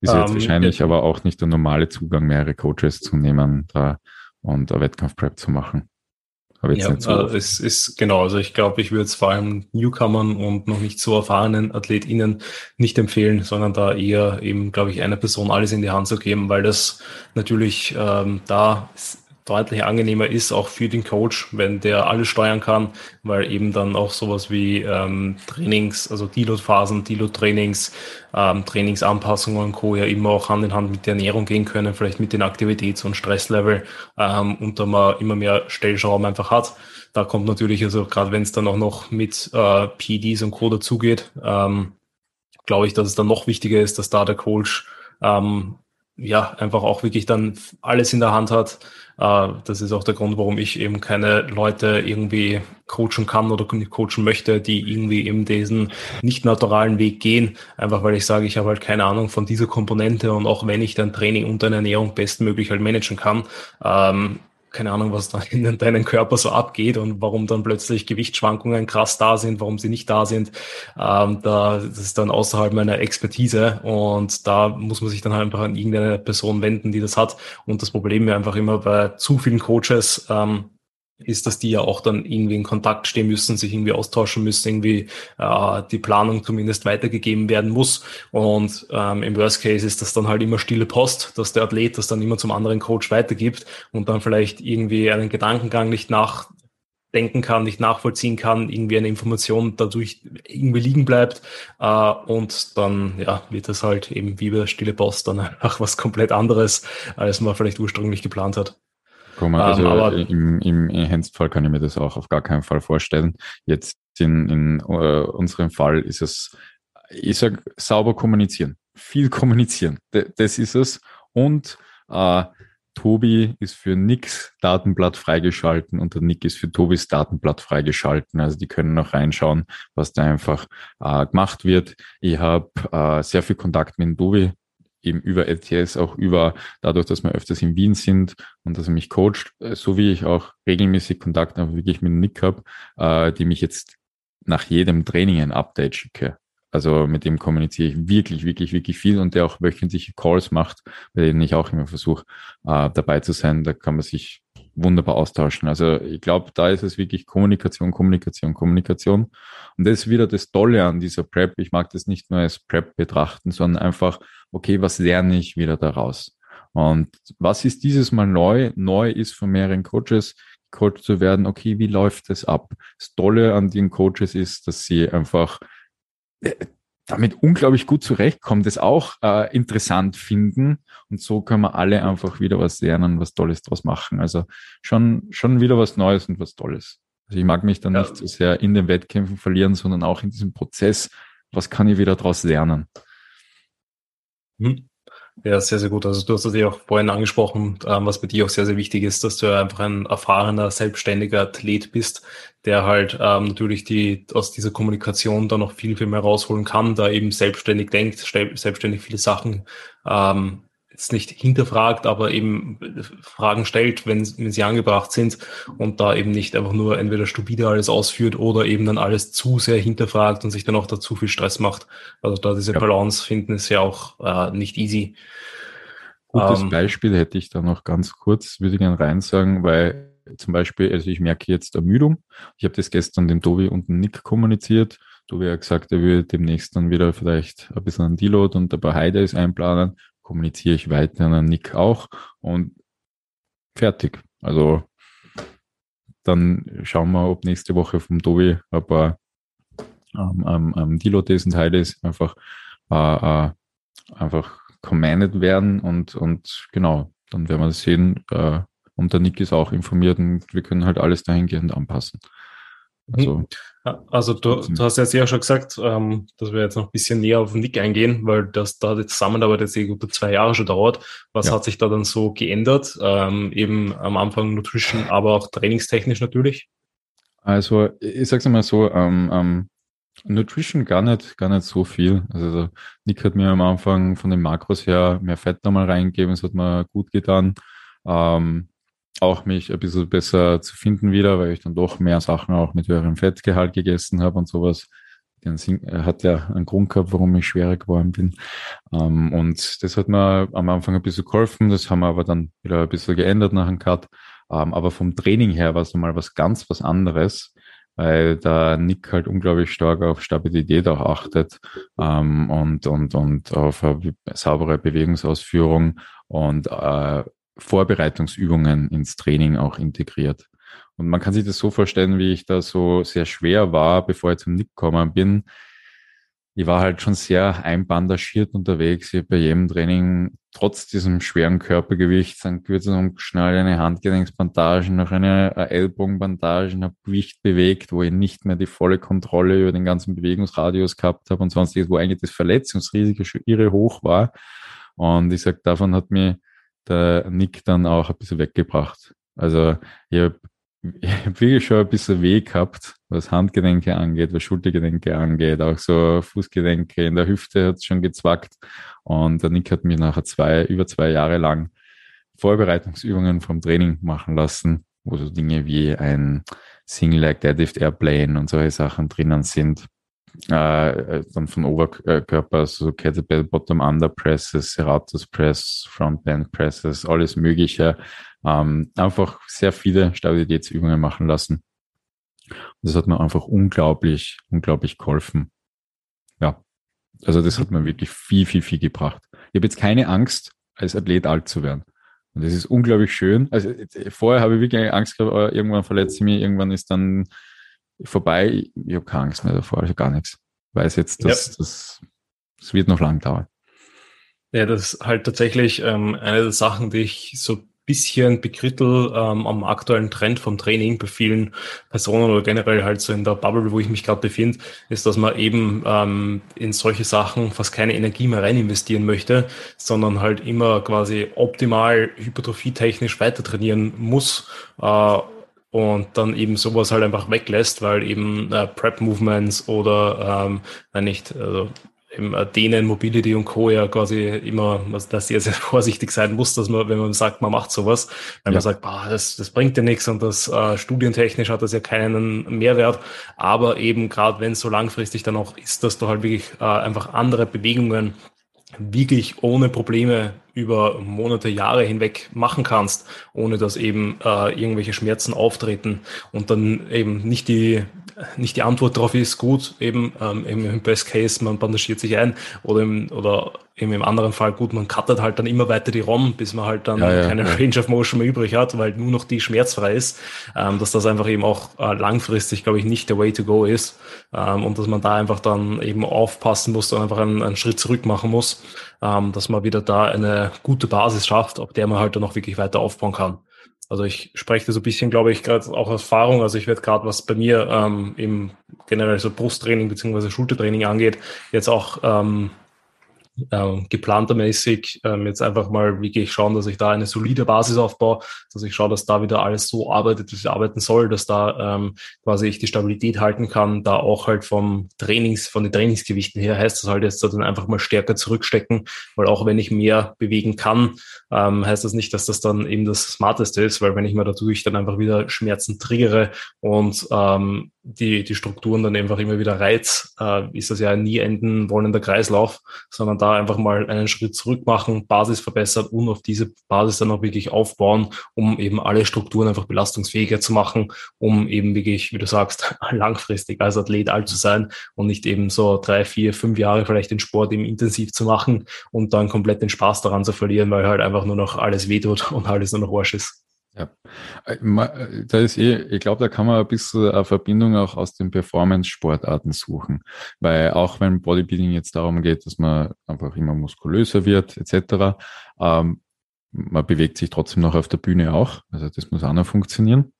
Ist jetzt um, ähm, wahrscheinlich ja. aber auch nicht der normale Zugang, mehrere Coaches zu nehmen. Da und eine Wettkampfprep zu machen. Aber jetzt ja, nicht so äh, es ist genau, also ich glaube, ich würde es vor allem Newcomern und noch nicht so erfahrenen AthletInnen nicht empfehlen, sondern da eher eben, glaube ich, einer Person alles in die Hand zu geben, weil das natürlich ähm, da deutlich angenehmer ist, auch für den Coach, wenn der alles steuern kann, weil eben dann auch sowas wie ähm, Trainings, also Deload-Phasen, Deload-Trainings, ähm, Trainingsanpassungen und Co. ja immer auch Hand in Hand mit der Ernährung gehen können, vielleicht mit den Aktivitäts- und Stresslevel ähm, und da man immer mehr Stellschrauben einfach hat. Da kommt natürlich, also gerade wenn es dann auch noch mit äh, PDs und Co. dazugeht, ähm, glaube ich, dass es dann noch wichtiger ist, dass da der Coach ähm, ja einfach auch wirklich dann alles in der Hand hat. Äh, das ist auch der Grund, warum ich eben keine Leute irgendwie coachen kann oder coachen möchte, die irgendwie eben diesen nicht naturalen Weg gehen. Einfach weil ich sage, ich habe halt keine Ahnung von dieser Komponente und auch wenn ich dann Training und eine Ernährung bestmöglich halt managen kann, ähm, keine Ahnung, was da (laughs) in deinem Körper so abgeht und warum dann plötzlich Gewichtsschwankungen krass da sind, warum sie nicht da sind. Ähm, da, das ist dann außerhalb meiner Expertise und da muss man sich dann halt einfach an irgendeine Person wenden, die das hat. Und das Problem ist einfach immer bei zu vielen Coaches, ähm, ist, dass die ja auch dann irgendwie in Kontakt stehen müssen, sich irgendwie austauschen müssen, irgendwie äh, die Planung zumindest weitergegeben werden muss. Und ähm, im Worst Case ist das dann halt immer stille Post, dass der Athlet das dann immer zum anderen Coach weitergibt und dann vielleicht irgendwie einen Gedankengang nicht nachdenken kann, nicht nachvollziehen kann, irgendwie eine Information dadurch irgendwie liegen bleibt äh, und dann ja wird das halt eben wie bei stille Post dann (laughs) einfach was komplett anderes, als man vielleicht ursprünglich geplant hat. Ähm, also aber, im, im Ernstfall kann ich mir das auch auf gar keinen Fall vorstellen. Jetzt in, in uh, unserem Fall ist es, ich sag, sauber kommunizieren, viel (laughs) kommunizieren. D das ist es. Und uh, Tobi ist für Nicks Datenblatt freigeschalten und der Nick ist für Tobis Datenblatt freigeschalten. Also die können noch reinschauen, was da einfach äh, gemacht wird. Ich habe äh, sehr viel Kontakt mit Tobi eben über LTS, auch über dadurch, dass wir öfters in Wien sind und dass er mich coacht, äh, so wie ich auch regelmäßig Kontakt auch wirklich mit Nick habe, äh, die mich jetzt nach jedem Training ein Update schicke. Also mit dem kommuniziere ich wirklich, wirklich, wirklich viel und der auch wöchentliche Calls macht, bei denen ich auch immer versuche, äh, dabei zu sein. Da kann man sich wunderbar austauschen. Also ich glaube, da ist es wirklich Kommunikation, Kommunikation, Kommunikation. Und das ist wieder das Tolle an dieser Prep. Ich mag das nicht nur als Prep betrachten, sondern einfach, okay, was lerne ich wieder daraus? Und was ist dieses Mal neu? Neu ist von mehreren Coaches Coach zu werden. Okay, wie läuft das ab? Das Tolle an den Coaches ist, dass sie einfach äh, damit unglaublich gut zurechtkommen, das auch äh, interessant finden. Und so können wir alle einfach wieder was lernen, was Tolles draus machen. Also schon, schon wieder was Neues und was Tolles. Also ich mag mich dann ja. nicht so sehr in den Wettkämpfen verlieren, sondern auch in diesem Prozess. Was kann ich wieder daraus lernen? Ja, sehr, sehr gut. Also du hast das ja auch vorhin angesprochen, ähm, was bei dir auch sehr, sehr wichtig ist, dass du einfach ein erfahrener, selbstständiger Athlet bist, der halt ähm, natürlich die aus dieser Kommunikation dann noch viel, viel mehr rausholen kann, da eben selbstständig denkt, selbstständig viele Sachen ähm, jetzt nicht hinterfragt, aber eben Fragen stellt, wenn, wenn sie angebracht sind und da eben nicht einfach nur entweder stupide alles ausführt oder eben dann alles zu sehr hinterfragt und sich dann auch da zu viel Stress macht. Also da diese ja. Balance finden ist ja auch äh, nicht easy. Gutes ähm, Beispiel hätte ich da noch ganz kurz, würde ich gerne rein sagen, weil zum Beispiel, also ich merke jetzt Ermüdung. Ich habe das gestern dem Tobi und dem Nick kommuniziert. Tobi hat gesagt, er würde demnächst dann wieder vielleicht ein bisschen einen Deload und ein paar Highdays einplanen kommuniziere ich weiter an Nick auch und fertig. Also dann schauen wir, ob nächste Woche vom Tobi ein paar ähm, ähm, ähm Deload-Days und High-Days einfach, äh, äh, einfach commanded werden und, und genau, dann werden wir sehen. Äh, und der Nick ist auch informiert und wir können halt alles dahingehend anpassen. Also, mhm. also du, du hast jetzt ja schon gesagt, ähm, dass wir jetzt noch ein bisschen näher auf den Nick eingehen, weil das da die Zusammenarbeit jetzt über zwei Jahre schon dauert. Was ja. hat sich da dann so geändert? Ähm, eben am Anfang Nutrition, aber auch trainingstechnisch natürlich. Also ich sag's mal so, ähm, ähm, Nutrition gar nicht, gar nicht so viel. Also Nick hat mir am Anfang von den Makros her mehr Fett nochmal reingegeben, es hat mir gut getan. Ähm, auch mich ein bisschen besser zu finden wieder, weil ich dann doch mehr Sachen auch mit höherem Fettgehalt gegessen habe und sowas. Den hat ja einen Grund gehabt, warum ich schwerer geworden bin. Ähm, und das hat mir am Anfang ein bisschen geholfen. Das haben wir aber dann wieder ein bisschen geändert nach dem Cut. Ähm, aber vom Training her war es nochmal was ganz was anderes, weil der Nick halt unglaublich stark auf Stabilität auch achtet ähm, und, und, und auf eine saubere Bewegungsausführung und äh, Vorbereitungsübungen ins Training auch integriert. Und man kann sich das so vorstellen, wie ich da so sehr schwer war, bevor ich zum Nick gekommen bin. Ich war halt schon sehr einbandagiert unterwegs. Ich habe bei jedem Training trotz diesem schweren Körpergewicht einen Kürzung geschnallt, eine Handgelenksbandage, noch eine Ellbogenbandage, habe Gewicht bewegt, wo ich nicht mehr die volle Kontrolle über den ganzen Bewegungsradius gehabt habe und sonstiges, wo eigentlich das Verletzungsrisiko schon irre hoch war. Und ich sag, davon hat mir der Nick dann auch ein bisschen weggebracht. Also ich habe (laughs) hab wirklich schon ein bisschen weh gehabt, was Handgelenke angeht, was Schultergelenke angeht, auch so Fußgelenke in der Hüfte hat es schon gezwackt. Und der Nick hat mich nachher zwei, über zwei Jahre lang Vorbereitungsübungen vom Training machen lassen, wo so Dinge wie ein Single Leg Deadlift Airplane und solche Sachen drinnen sind. Äh, dann von Oberkörper, also Kettlebell Bottom Under Presses, Serratus Press, Front Band Presses, alles Mögliche. Ähm, einfach sehr viele Stabilitätsübungen machen lassen. Das hat mir einfach unglaublich, unglaublich geholfen. Ja, also das hat mir wirklich viel, viel, viel gebracht. Ich habe jetzt keine Angst, als Athlet alt zu werden. Und das ist unglaublich schön. Also vorher habe ich wirklich Angst gehabt, irgendwann verletze ich mich, irgendwann ist dann vorbei. Ich, ich habe keine Angst mehr davor, also gar nichts. Ich weiß jetzt, dass ja. das, das wird noch lang dauern. Ja, das ist halt tatsächlich ähm, eine der Sachen, die ich so bisschen bekrittel ähm, am aktuellen Trend vom Training bei vielen Personen oder generell halt so in der Bubble, wo ich mich gerade befinde, ist, dass man eben ähm, in solche Sachen fast keine Energie mehr rein investieren möchte, sondern halt immer quasi optimal hypertrophietechnisch weiter trainieren muss. Äh, und dann eben sowas halt einfach weglässt, weil eben äh, Prep-Movements oder ähm, nicht, also im Dehnen, Mobility und Co. ja quasi immer, also dass sehr, sehr (laughs) vorsichtig sein muss, dass man, wenn man sagt, man macht sowas, weil ja. man sagt, boah, das, das bringt ja nichts und das äh, studientechnisch hat das ja keinen Mehrwert. Aber eben gerade wenn es so langfristig dann auch ist, dass du halt wirklich äh, einfach andere Bewegungen wirklich ohne Probleme über Monate, Jahre hinweg machen kannst, ohne dass eben äh, irgendwelche Schmerzen auftreten und dann eben nicht die nicht die Antwort darauf ist, gut, eben ähm, im Best Case, man bandagiert sich ein oder im, oder eben im anderen Fall, gut, man cuttet halt dann immer weiter die ROM, bis man halt dann ja, ja, keine ja. Range of Motion mehr übrig hat, weil nur noch die schmerzfrei ist, ähm, dass das einfach eben auch äh, langfristig, glaube ich, nicht der Way to go ist ähm, und dass man da einfach dann eben aufpassen muss und einfach einen, einen Schritt zurück machen muss, ähm, dass man wieder da eine gute Basis schafft, auf der man halt dann auch wirklich weiter aufbauen kann. Also ich spreche da so ein bisschen, glaube ich, gerade auch aus Erfahrung. Also ich werde gerade, was bei mir ähm, im generell so Brusttraining beziehungsweise Schultertraining angeht, jetzt auch ähm, äh, geplantermäßig ähm, jetzt einfach mal wirklich schauen, dass ich da eine solide Basis aufbaue, dass ich schaue, dass da wieder alles so arbeitet, wie es arbeiten soll, dass da ähm, quasi ich die Stabilität halten kann, da auch halt vom Trainings, von den Trainingsgewichten her. Heißt das halt jetzt dann einfach mal stärker zurückstecken, weil auch wenn ich mehr bewegen kann, ähm, heißt das nicht, dass das dann eben das Smarteste ist, weil wenn ich mir dadurch dann einfach wieder Schmerzen triggere und ähm, die, die Strukturen dann einfach immer wieder reiz, äh, ist das ja ein nie enden wollender Kreislauf, sondern da einfach mal einen Schritt zurück machen, Basis verbessern und auf diese Basis dann auch wirklich aufbauen, um eben alle Strukturen einfach belastungsfähiger zu machen, um eben wirklich, wie du sagst, (laughs) langfristig als Athlet alt zu sein und nicht eben so drei, vier, fünf Jahre vielleicht den Sport eben intensiv zu machen und dann komplett den Spaß daran zu verlieren, weil halt einfach nur noch alles wehtut und alles nur noch Arsch ist. Ja, äh, äh, da ist eh, ich glaube, da kann man ein bisschen eine Verbindung auch aus den Performance-Sportarten suchen. Weil auch wenn Bodybuilding jetzt darum geht, dass man einfach immer muskulöser wird, etc., ähm, man bewegt sich trotzdem noch auf der Bühne auch. Also das muss auch noch funktionieren.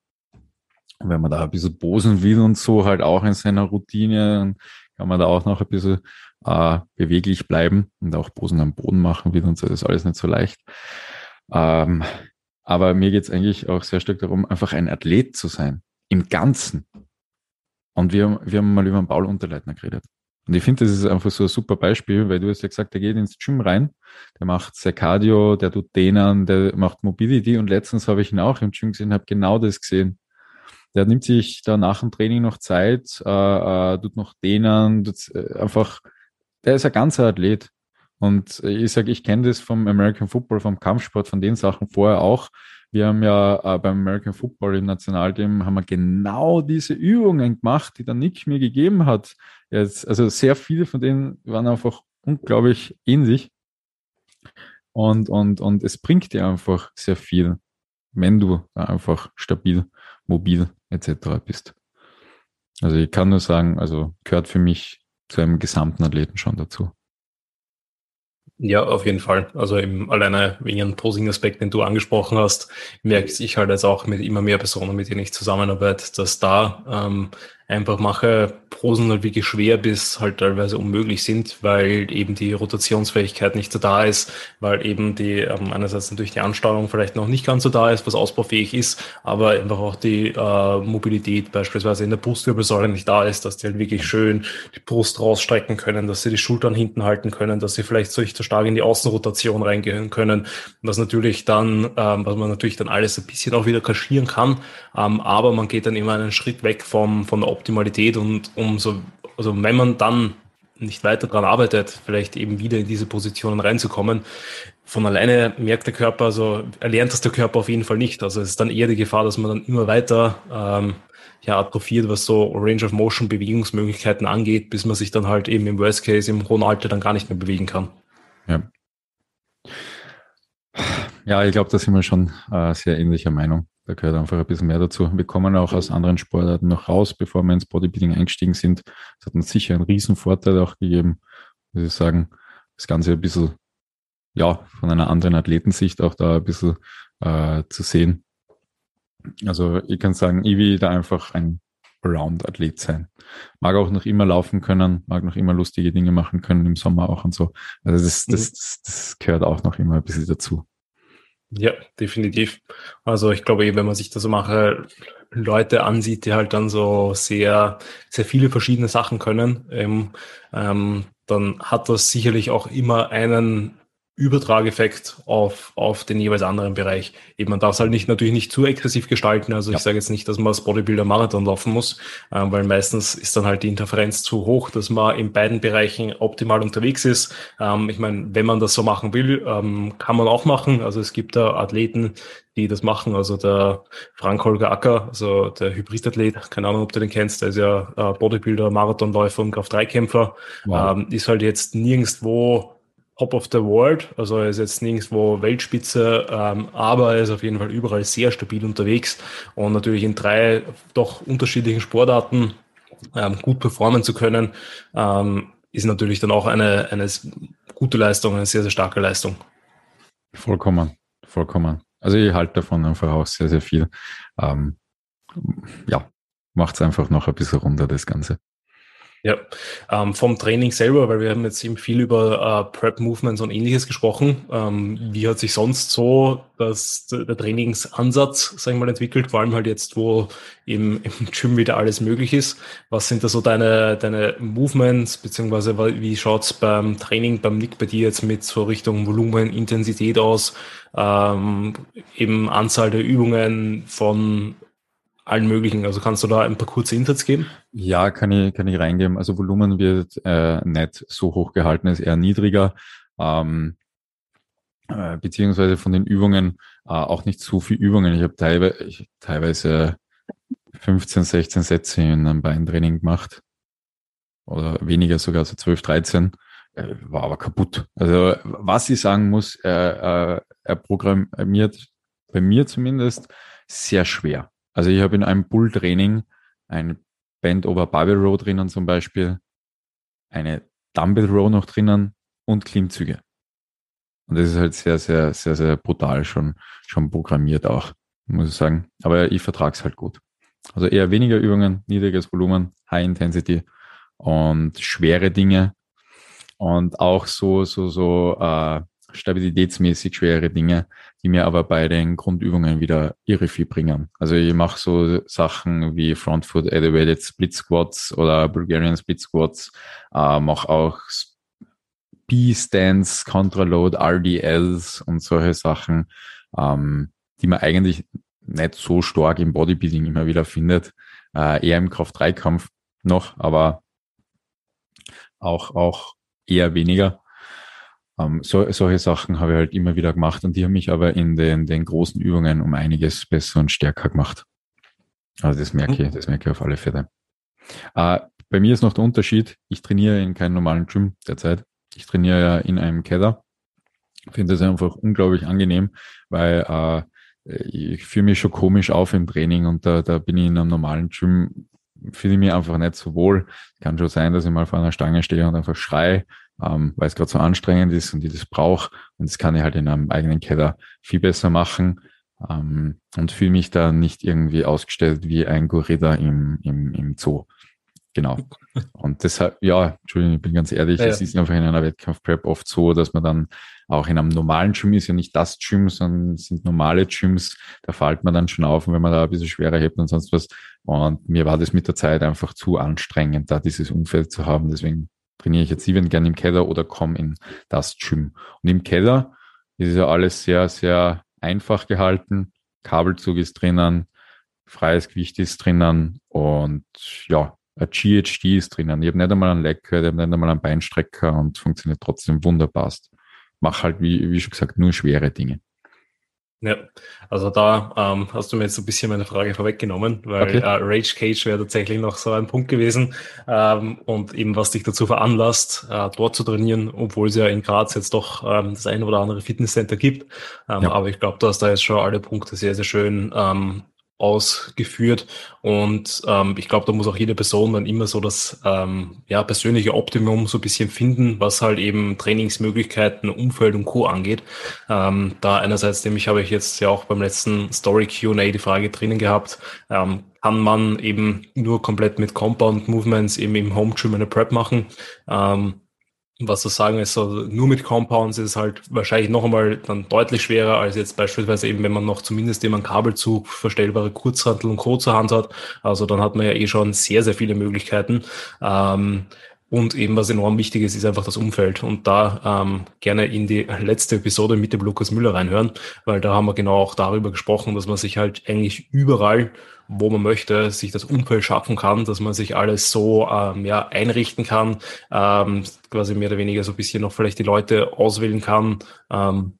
Und wenn man da ein bisschen posen will und so halt auch in seiner Routine, kann man da auch noch ein bisschen äh, beweglich bleiben und auch Posen am Boden machen will und so. Das ist alles nicht so leicht. Ähm, aber mir geht es eigentlich auch sehr stark darum, einfach ein Athlet zu sein. Im Ganzen. Und wir, wir haben mal über den Paul Unterleitner geredet. Und ich finde, das ist einfach so ein super Beispiel, weil du hast ja gesagt, der geht ins Gym rein, der macht sehr Cardio, der tut Dehnen, der macht Mobility und letztens habe ich ihn auch im Gym gesehen, habe genau das gesehen. Der nimmt sich da nach dem Training noch Zeit, äh, äh, tut noch Dehnen, tut, äh, einfach, der ist ein ganzer Athlet. Und ich sage, ich kenne das vom American Football, vom Kampfsport, von den Sachen vorher auch. Wir haben ja äh, beim American Football im Nationalteam haben wir genau diese Übungen gemacht, die der Nick mir gegeben hat. Jetzt, also sehr viele von denen waren einfach unglaublich ähnlich. Und, und, und es bringt dir einfach sehr viel, wenn du einfach stabil, mobil etc. bist. Also ich kann nur sagen, also gehört für mich zu einem gesamten Athleten schon dazu. Ja, auf jeden Fall. Also eben alleine wegen einem Posing-Aspekt, den du angesprochen hast, merke ich halt jetzt auch mit immer mehr Personen, mit denen ich zusammenarbeite, dass da ähm, einfach mache, Posen halt wirklich schwer bis halt teilweise unmöglich sind, weil eben die Rotationsfähigkeit nicht so da ist, weil eben die ähm, einerseits natürlich die Ansteuerung vielleicht noch nicht ganz so da ist, was ausbaufähig ist, aber einfach auch die äh, Mobilität beispielsweise in der Brustwirbelsäule nicht da ist, dass die halt wirklich schön die Brust rausstrecken können, dass sie die Schultern hinten halten können, dass sie vielleicht so richtig stark in die Außenrotation reingehen können, was natürlich dann, ähm, was man natürlich dann alles ein bisschen auch wieder kaschieren kann, ähm, aber man geht dann immer einen Schritt weg vom, von der Optimalität und umso, also wenn man dann nicht weiter daran arbeitet, vielleicht eben wieder in diese Positionen reinzukommen, von alleine merkt der Körper, also erlernt das der Körper auf jeden Fall nicht. Also es ist dann eher die Gefahr, dass man dann immer weiter ähm, ja, atrophiert, was so Range of Motion Bewegungsmöglichkeiten angeht, bis man sich dann halt eben im Worst Case im hohen Alter dann gar nicht mehr bewegen kann. Ja. Ja, ich glaube, da sind wir schon äh, sehr ähnlicher Meinung. Da gehört einfach ein bisschen mehr dazu. Wir kommen auch aus anderen Sportarten noch raus, bevor wir ins Bodybuilding eingestiegen sind. Das hat uns sicher einen riesen Vorteil auch gegeben, muss ich sagen. Das Ganze ein bisschen, ja, von einer anderen Athletensicht auch da ein bisschen äh, zu sehen. Also ich kann sagen, ich will da einfach ein Round-Athlet sein. Mag auch noch immer laufen können, mag noch immer lustige Dinge machen können im Sommer auch und so. Also das, das, mhm. das, das gehört auch noch immer ein bisschen dazu. Ja, definitiv. Also ich glaube, wenn man sich da so mache, Leute ansieht, die halt dann so sehr, sehr viele verschiedene Sachen können, ähm, ähm, dann hat das sicherlich auch immer einen Übertrageffekt auf, auf den jeweils anderen Bereich. Eben, man darf es halt nicht, natürlich nicht zu exzessiv gestalten. Also ja. ich sage jetzt nicht, dass man als Bodybuilder Marathon laufen muss, äh, weil meistens ist dann halt die Interferenz zu hoch, dass man in beiden Bereichen optimal unterwegs ist. Ähm, ich meine, wenn man das so machen will, ähm, kann man auch machen. Also es gibt da Athleten, die das machen. Also der Frank Holger Acker, also der Hybridathlet, keine Ahnung, ob du den kennst, der ist ja äh, Bodybuilder, Marathonläufer und Kraft-3-Kämpfer, wow. ähm, ist halt jetzt nirgendwo Top of the World, also er ist jetzt nirgendwo Weltspitze, ähm, aber er ist auf jeden Fall überall sehr stabil unterwegs und natürlich in drei doch unterschiedlichen Sportarten ähm, gut performen zu können, ähm, ist natürlich dann auch eine, eine gute Leistung, eine sehr, sehr starke Leistung. Vollkommen, vollkommen. Also ich halte davon einfach auch sehr, sehr viel. Ähm, ja, macht es einfach noch ein bisschen runter, das Ganze. Ja, ähm, vom Training selber, weil wir haben jetzt eben viel über äh, Prep-Movements und ähnliches gesprochen. Ähm, wie hat sich sonst so das, der Trainingsansatz, sagen wir mal, entwickelt, vor allem halt jetzt, wo im, im Gym wieder alles möglich ist? Was sind da so deine, deine Movements, beziehungsweise wie schaut's beim Training, beim Nick bei dir jetzt mit so Richtung Volumen, Intensität aus? Ähm, eben Anzahl der Übungen von allen möglichen. Also kannst du da ein paar kurze Insights geben? Ja, kann ich, kann ich reingeben. Also Volumen wird äh, nicht so hoch gehalten, ist eher niedriger. Ähm, äh, beziehungsweise von den Übungen äh, auch nicht so viel Übungen. Ich habe teilweise, teilweise 15, 16 Sätze in einem Beintraining gemacht. Oder weniger sogar, so 12, 13. Äh, war aber kaputt. Also was ich sagen muss, äh, äh, er programmiert bei mir zumindest sehr schwer. Also ich habe in einem Bull-Training ein Band over Barbell Row drinnen zum Beispiel, eine Dumbbell Row noch drinnen und Klimmzüge. Und das ist halt sehr, sehr, sehr, sehr brutal schon, schon programmiert auch, muss ich sagen. Aber ich vertrage es halt gut. Also eher weniger Übungen, niedriges Volumen, High Intensity und schwere Dinge und auch so, so, so äh, stabilitätsmäßig schwere Dinge, die mir aber bei den Grundübungen wieder irre viel bringen. Also ich mache so Sachen wie Front Foot Elevated Split Squats oder Bulgarian Split Squats, äh, mache auch B-Stands, Contraload, RDLs und solche Sachen, ähm, die man eigentlich nicht so stark im Bodybuilding immer wieder findet, äh, eher im Kraft-3-Kampf noch, aber auch, auch eher weniger. Ähm, so, solche Sachen habe ich halt immer wieder gemacht und die haben mich aber in den, den großen Übungen um einiges besser und stärker gemacht. Also das merke ich, das merke ich auf alle Fälle. Äh, bei mir ist noch der Unterschied, ich trainiere in keinem normalen Gym derzeit. Ich trainiere ja in einem Keller finde das einfach unglaublich angenehm, weil äh, ich fühle mich schon komisch auf im Training und da, da bin ich in einem normalen Gym, fühle ich mich einfach nicht so wohl. Kann schon sein, dass ich mal vor einer Stange stehe und einfach schreie, ähm, weil es gerade so anstrengend ist und ich das brauche. Und das kann ich halt in einem eigenen Keller viel besser machen ähm, und fühle mich da nicht irgendwie ausgestellt wie ein Gorilla im, im, im Zoo. Genau. (laughs) Und deshalb, ja, Entschuldigung, ich bin ganz ehrlich, ja, es ist einfach in einer Wettkampf-Prep oft so, dass man dann auch in einem normalen Gym ist ja nicht das Gym, sondern sind normale Gyms, da fällt man dann schon auf, wenn man da ein bisschen schwerer hebt und sonst was. Und mir war das mit der Zeit einfach zu anstrengend, da dieses Umfeld zu haben. Deswegen trainiere ich jetzt even gern im Keller oder komme in das Gym. Und im Keller ist ja alles sehr, sehr einfach gehalten. Kabelzug ist drinnen, freies Gewicht ist drinnen und ja, ein GHD ist drinnen. Ich habe nicht einmal einen Lecker, ich habe nicht einmal einen Beinstrecker und funktioniert trotzdem wunderbar. Mach halt, wie, wie schon gesagt, nur schwere Dinge. Ja, also da ähm, hast du mir jetzt ein bisschen meine Frage vorweggenommen, weil okay. äh, Rage Cage wäre tatsächlich noch so ein Punkt gewesen ähm, und eben was dich dazu veranlasst, äh, dort zu trainieren, obwohl es ja in Graz jetzt doch ähm, das eine oder andere Fitnesscenter gibt. Ähm, ja. Aber ich glaube, du hast da jetzt schon alle Punkte sehr, sehr schön ähm, ausgeführt. Und ähm, ich glaube, da muss auch jede Person dann immer so das ähm, ja, persönliche Optimum so ein bisschen finden, was halt eben Trainingsmöglichkeiten, Umfeld und Co. angeht. Ähm, da einerseits, nämlich habe ich jetzt ja auch beim letzten Story QA die Frage drinnen gehabt, ähm, kann man eben nur komplett mit Compound Movements eben im Home Gym eine Prep machen. Ähm, was zu sagen ist, so nur mit Compounds ist es halt wahrscheinlich noch einmal dann deutlich schwerer als jetzt beispielsweise eben, wenn man noch zumindest eben einen Kabelzug, verstellbare Kurzhantel und Co. zur Hand hat. Also dann hat man ja eh schon sehr, sehr viele Möglichkeiten. Ähm, und eben was enorm wichtig ist, ist einfach das Umfeld. Und da ähm, gerne in die letzte Episode mit dem Lukas Müller reinhören, weil da haben wir genau auch darüber gesprochen, dass man sich halt eigentlich überall, wo man möchte, sich das Umfeld schaffen kann, dass man sich alles so ähm, ja, einrichten kann, ähm, quasi mehr oder weniger so ein bisschen noch vielleicht die Leute auswählen kann, ähm,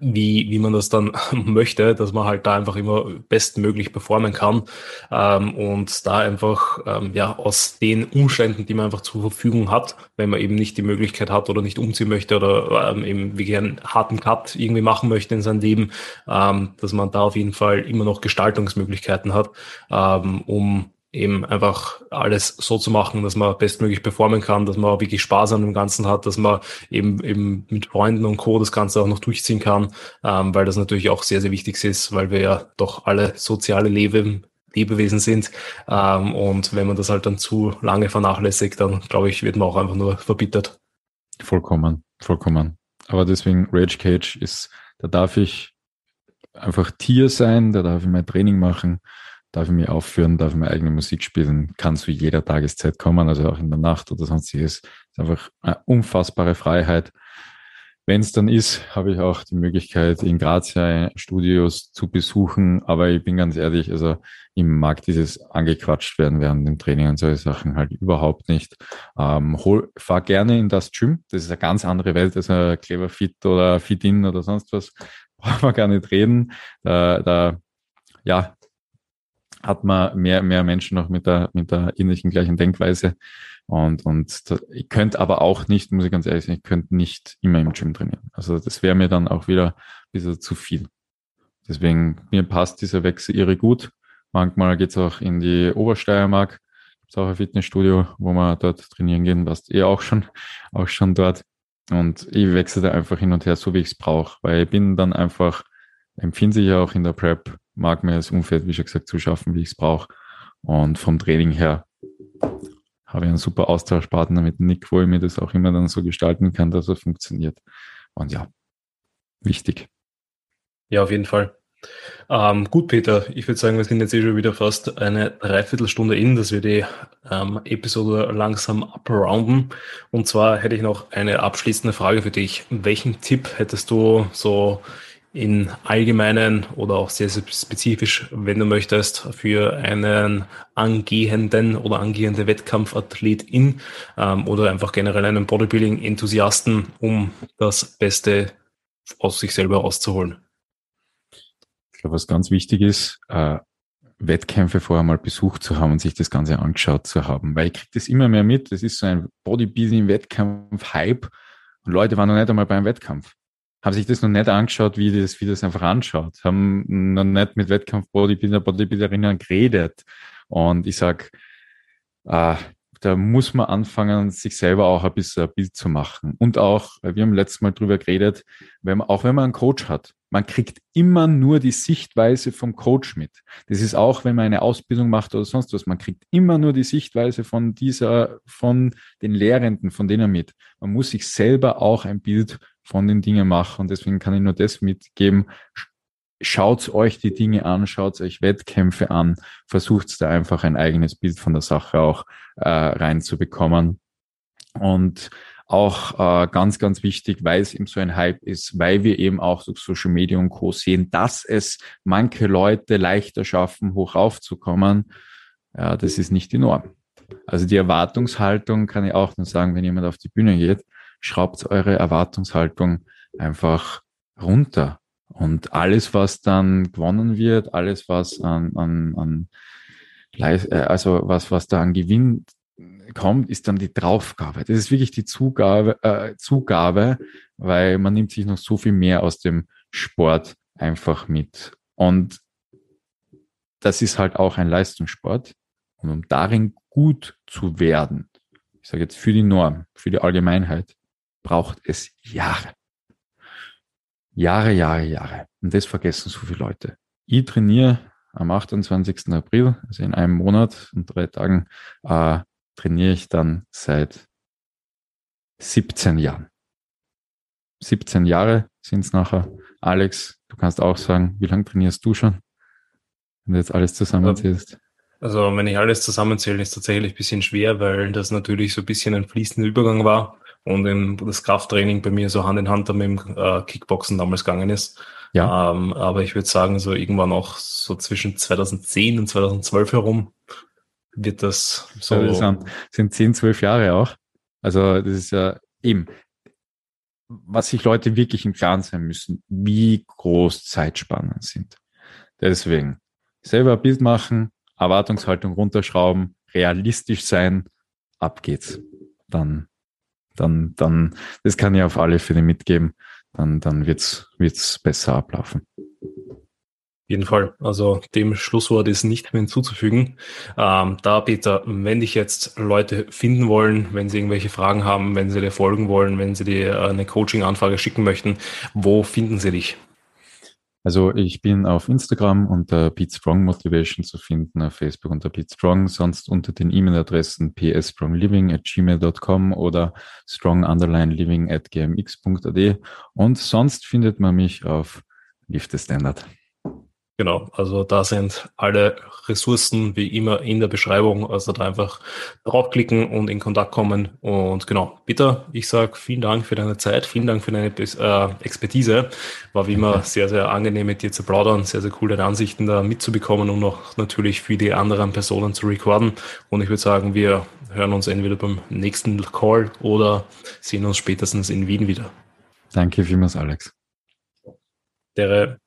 wie, wie man das dann (laughs) möchte, dass man halt da einfach immer bestmöglich performen kann ähm, und da einfach ähm, ja aus den Umständen, die man einfach zur Verfügung hat, wenn man eben nicht die Möglichkeit hat oder nicht umziehen möchte oder ähm, eben wie gern harten Cut irgendwie machen möchte in seinem Leben, ähm, dass man da auf jeden Fall immer noch Gestaltungsmöglichkeiten hat, ähm, um eben einfach alles so zu machen, dass man bestmöglich performen kann, dass man wirklich Spaß an dem Ganzen hat, dass man eben eben mit Freunden und Co. das Ganze auch noch durchziehen kann, ähm, weil das natürlich auch sehr, sehr wichtig ist, weil wir ja doch alle soziale Leben, Lebewesen sind. Ähm, und wenn man das halt dann zu lange vernachlässigt, dann glaube ich, wird man auch einfach nur verbittert. Vollkommen, vollkommen. Aber deswegen Rage Cage ist, da darf ich einfach Tier sein, da darf ich mein Training machen darf ich mich aufführen, darf ich meine eigene Musik spielen, kann zu jeder Tageszeit kommen, also auch in der Nacht oder sonstiges. ist einfach eine unfassbare Freiheit. Wenn es dann ist, habe ich auch die Möglichkeit, in Grazia Studios zu besuchen. Aber ich bin ganz ehrlich, also ich mag dieses angequatscht werden während dem Training und solche Sachen halt überhaupt nicht. Ähm, hol, fahr gerne in das Gym. Das ist eine ganz andere Welt als ein Clever Fit oder Fit In oder sonst was. (laughs) Brauchen wir gar nicht reden. Da, da ja, hat man mehr, mehr Menschen noch mit der, mit der ähnlichen gleichen Denkweise. Und, und da, ich könnte aber auch nicht, muss ich ganz ehrlich sagen, ich könnte nicht immer im Gym trainieren. Also das wäre mir dann auch wieder ein bisschen zu viel. Deswegen, mir passt dieser Wechsel irre gut. Manchmal geht's auch in die Obersteiermark. Gibt's auch ein Fitnessstudio, wo man dort trainieren gehen. Warst eh auch schon, (laughs) auch schon dort. Und ich wechsle da einfach hin und her, so wie ich es brauche. Weil ich bin dann einfach, empfinde sich auch in der Prep mag mir das Umfeld, wie schon gesagt, zu schaffen, wie ich es brauche. Und vom Training her habe ich einen super Austauschpartner mit Nick, wo ich mir das auch immer dann so gestalten kann, dass er funktioniert. Und ja, wichtig. Ja, auf jeden Fall. Ähm, gut, Peter, ich würde sagen, wir sind jetzt eh schon wieder fast eine Dreiviertelstunde in, dass wir die ähm, Episode langsam abrounden. Und zwar hätte ich noch eine abschließende Frage für dich. Welchen Tipp hättest du so in allgemeinen oder auch sehr, sehr spezifisch, wenn du möchtest, für einen angehenden oder angehende Wettkampfathletin ähm, oder einfach generell einen Bodybuilding-Enthusiasten, um das Beste aus sich selber rauszuholen? Ich glaube, was ganz wichtig ist, äh, Wettkämpfe vorher mal besucht zu haben und sich das Ganze angeschaut zu haben, weil ich kriege das immer mehr mit. Das ist so ein Bodybuilding-Wettkampf-Hype und Leute waren noch nicht einmal beim Wettkampf. Haben sich das noch nicht angeschaut, wie das, wie das einfach anschaut, haben noch nicht mit Wettkampf-Bodybuilder, Bodybuilderinnen geredet. Und ich sag, äh, da muss man anfangen, sich selber auch ein bisschen ein Bild zu machen. Und auch, wir haben letztes Mal drüber geredet, wenn man, auch wenn man einen Coach hat, man kriegt immer nur die Sichtweise vom Coach mit. Das ist auch, wenn man eine Ausbildung macht oder sonst was, man kriegt immer nur die Sichtweise von dieser, von den Lehrenden, von denen mit. Man muss sich selber auch ein Bild von den Dingen machen und deswegen kann ich nur das mitgeben. Schaut euch die Dinge an, schaut euch Wettkämpfe an, versucht da einfach ein eigenes Bild von der Sache auch äh, reinzubekommen. Und auch äh, ganz, ganz wichtig, weil es eben so ein Hype ist, weil wir eben auch durch Social Media und Co. sehen, dass es manche Leute leichter schaffen, hoch aufzukommen. Ja, das ist nicht die Norm. Also die Erwartungshaltung kann ich auch nur sagen, wenn jemand auf die Bühne geht, schraubt eure Erwartungshaltung einfach runter. Und alles, was dann gewonnen wird, alles, was an, an, an äh, also was, was da an Gewinn kommt, ist dann die Draufgabe. Das ist wirklich die Zugabe, äh, Zugabe, weil man nimmt sich noch so viel mehr aus dem Sport einfach mit. Und das ist halt auch ein Leistungssport. Und um darin gut zu werden, ich sage jetzt für die Norm, für die Allgemeinheit, braucht es Jahre. Jahre, Jahre, Jahre. Und das vergessen so viele Leute. Ich trainiere am 28. April, also in einem Monat und drei Tagen, äh, trainiere ich dann seit 17 Jahren. 17 Jahre sind es nachher. Alex, du kannst auch sagen, wie lange trainierst du schon? Wenn du jetzt alles zusammenzählst. Also wenn ich alles zusammenzähle, ist tatsächlich ein bisschen schwer, weil das natürlich so ein bisschen ein fließender Übergang war und im, das Krafttraining bei mir so Hand in Hand mit dem äh, Kickboxen damals gegangen ist. Ja. Ähm, aber ich würde sagen, so irgendwann auch so zwischen 2010 und 2012 herum wird das so. Ja, das sind, sind 10, 12 Jahre auch. Also das ist ja eben, was sich Leute wirklich im Klaren sein müssen, wie groß Zeitspannen sind. Deswegen selber ein Bild machen, Erwartungshaltung runterschrauben, realistisch sein, ab geht's. Dann, dann, dann, das kann ich auf alle Fälle mitgeben. Dann, dann wird's, wird's besser ablaufen jeden Fall. Also dem Schlusswort ist nicht mehr hinzuzufügen. Ähm, da, Peter, wenn dich jetzt Leute finden wollen, wenn sie irgendwelche Fragen haben, wenn sie dir folgen wollen, wenn sie dir eine Coaching-Anfrage schicken möchten, wo finden sie dich? Also ich bin auf Instagram unter Pete Strong Motivation zu finden, auf Facebook unter Pete Strong, sonst unter den E-Mail-Adressen psstrongliving at gmail.com oder strong living at gmx.at und sonst findet man mich auf Lift the Standard. Genau, also da sind alle Ressourcen wie immer in der Beschreibung. Also da einfach draufklicken und in Kontakt kommen. Und genau, Peter, ich sage vielen Dank für deine Zeit, vielen Dank für deine äh, Expertise. War wie immer sehr, sehr angenehm mit dir zu plaudern, sehr, sehr cool deine Ansichten da mitzubekommen und noch natürlich für die anderen Personen zu recorden. Und ich würde sagen, wir hören uns entweder beim nächsten Call oder sehen uns spätestens in Wien wieder. Danke vielmals, Alex. Dere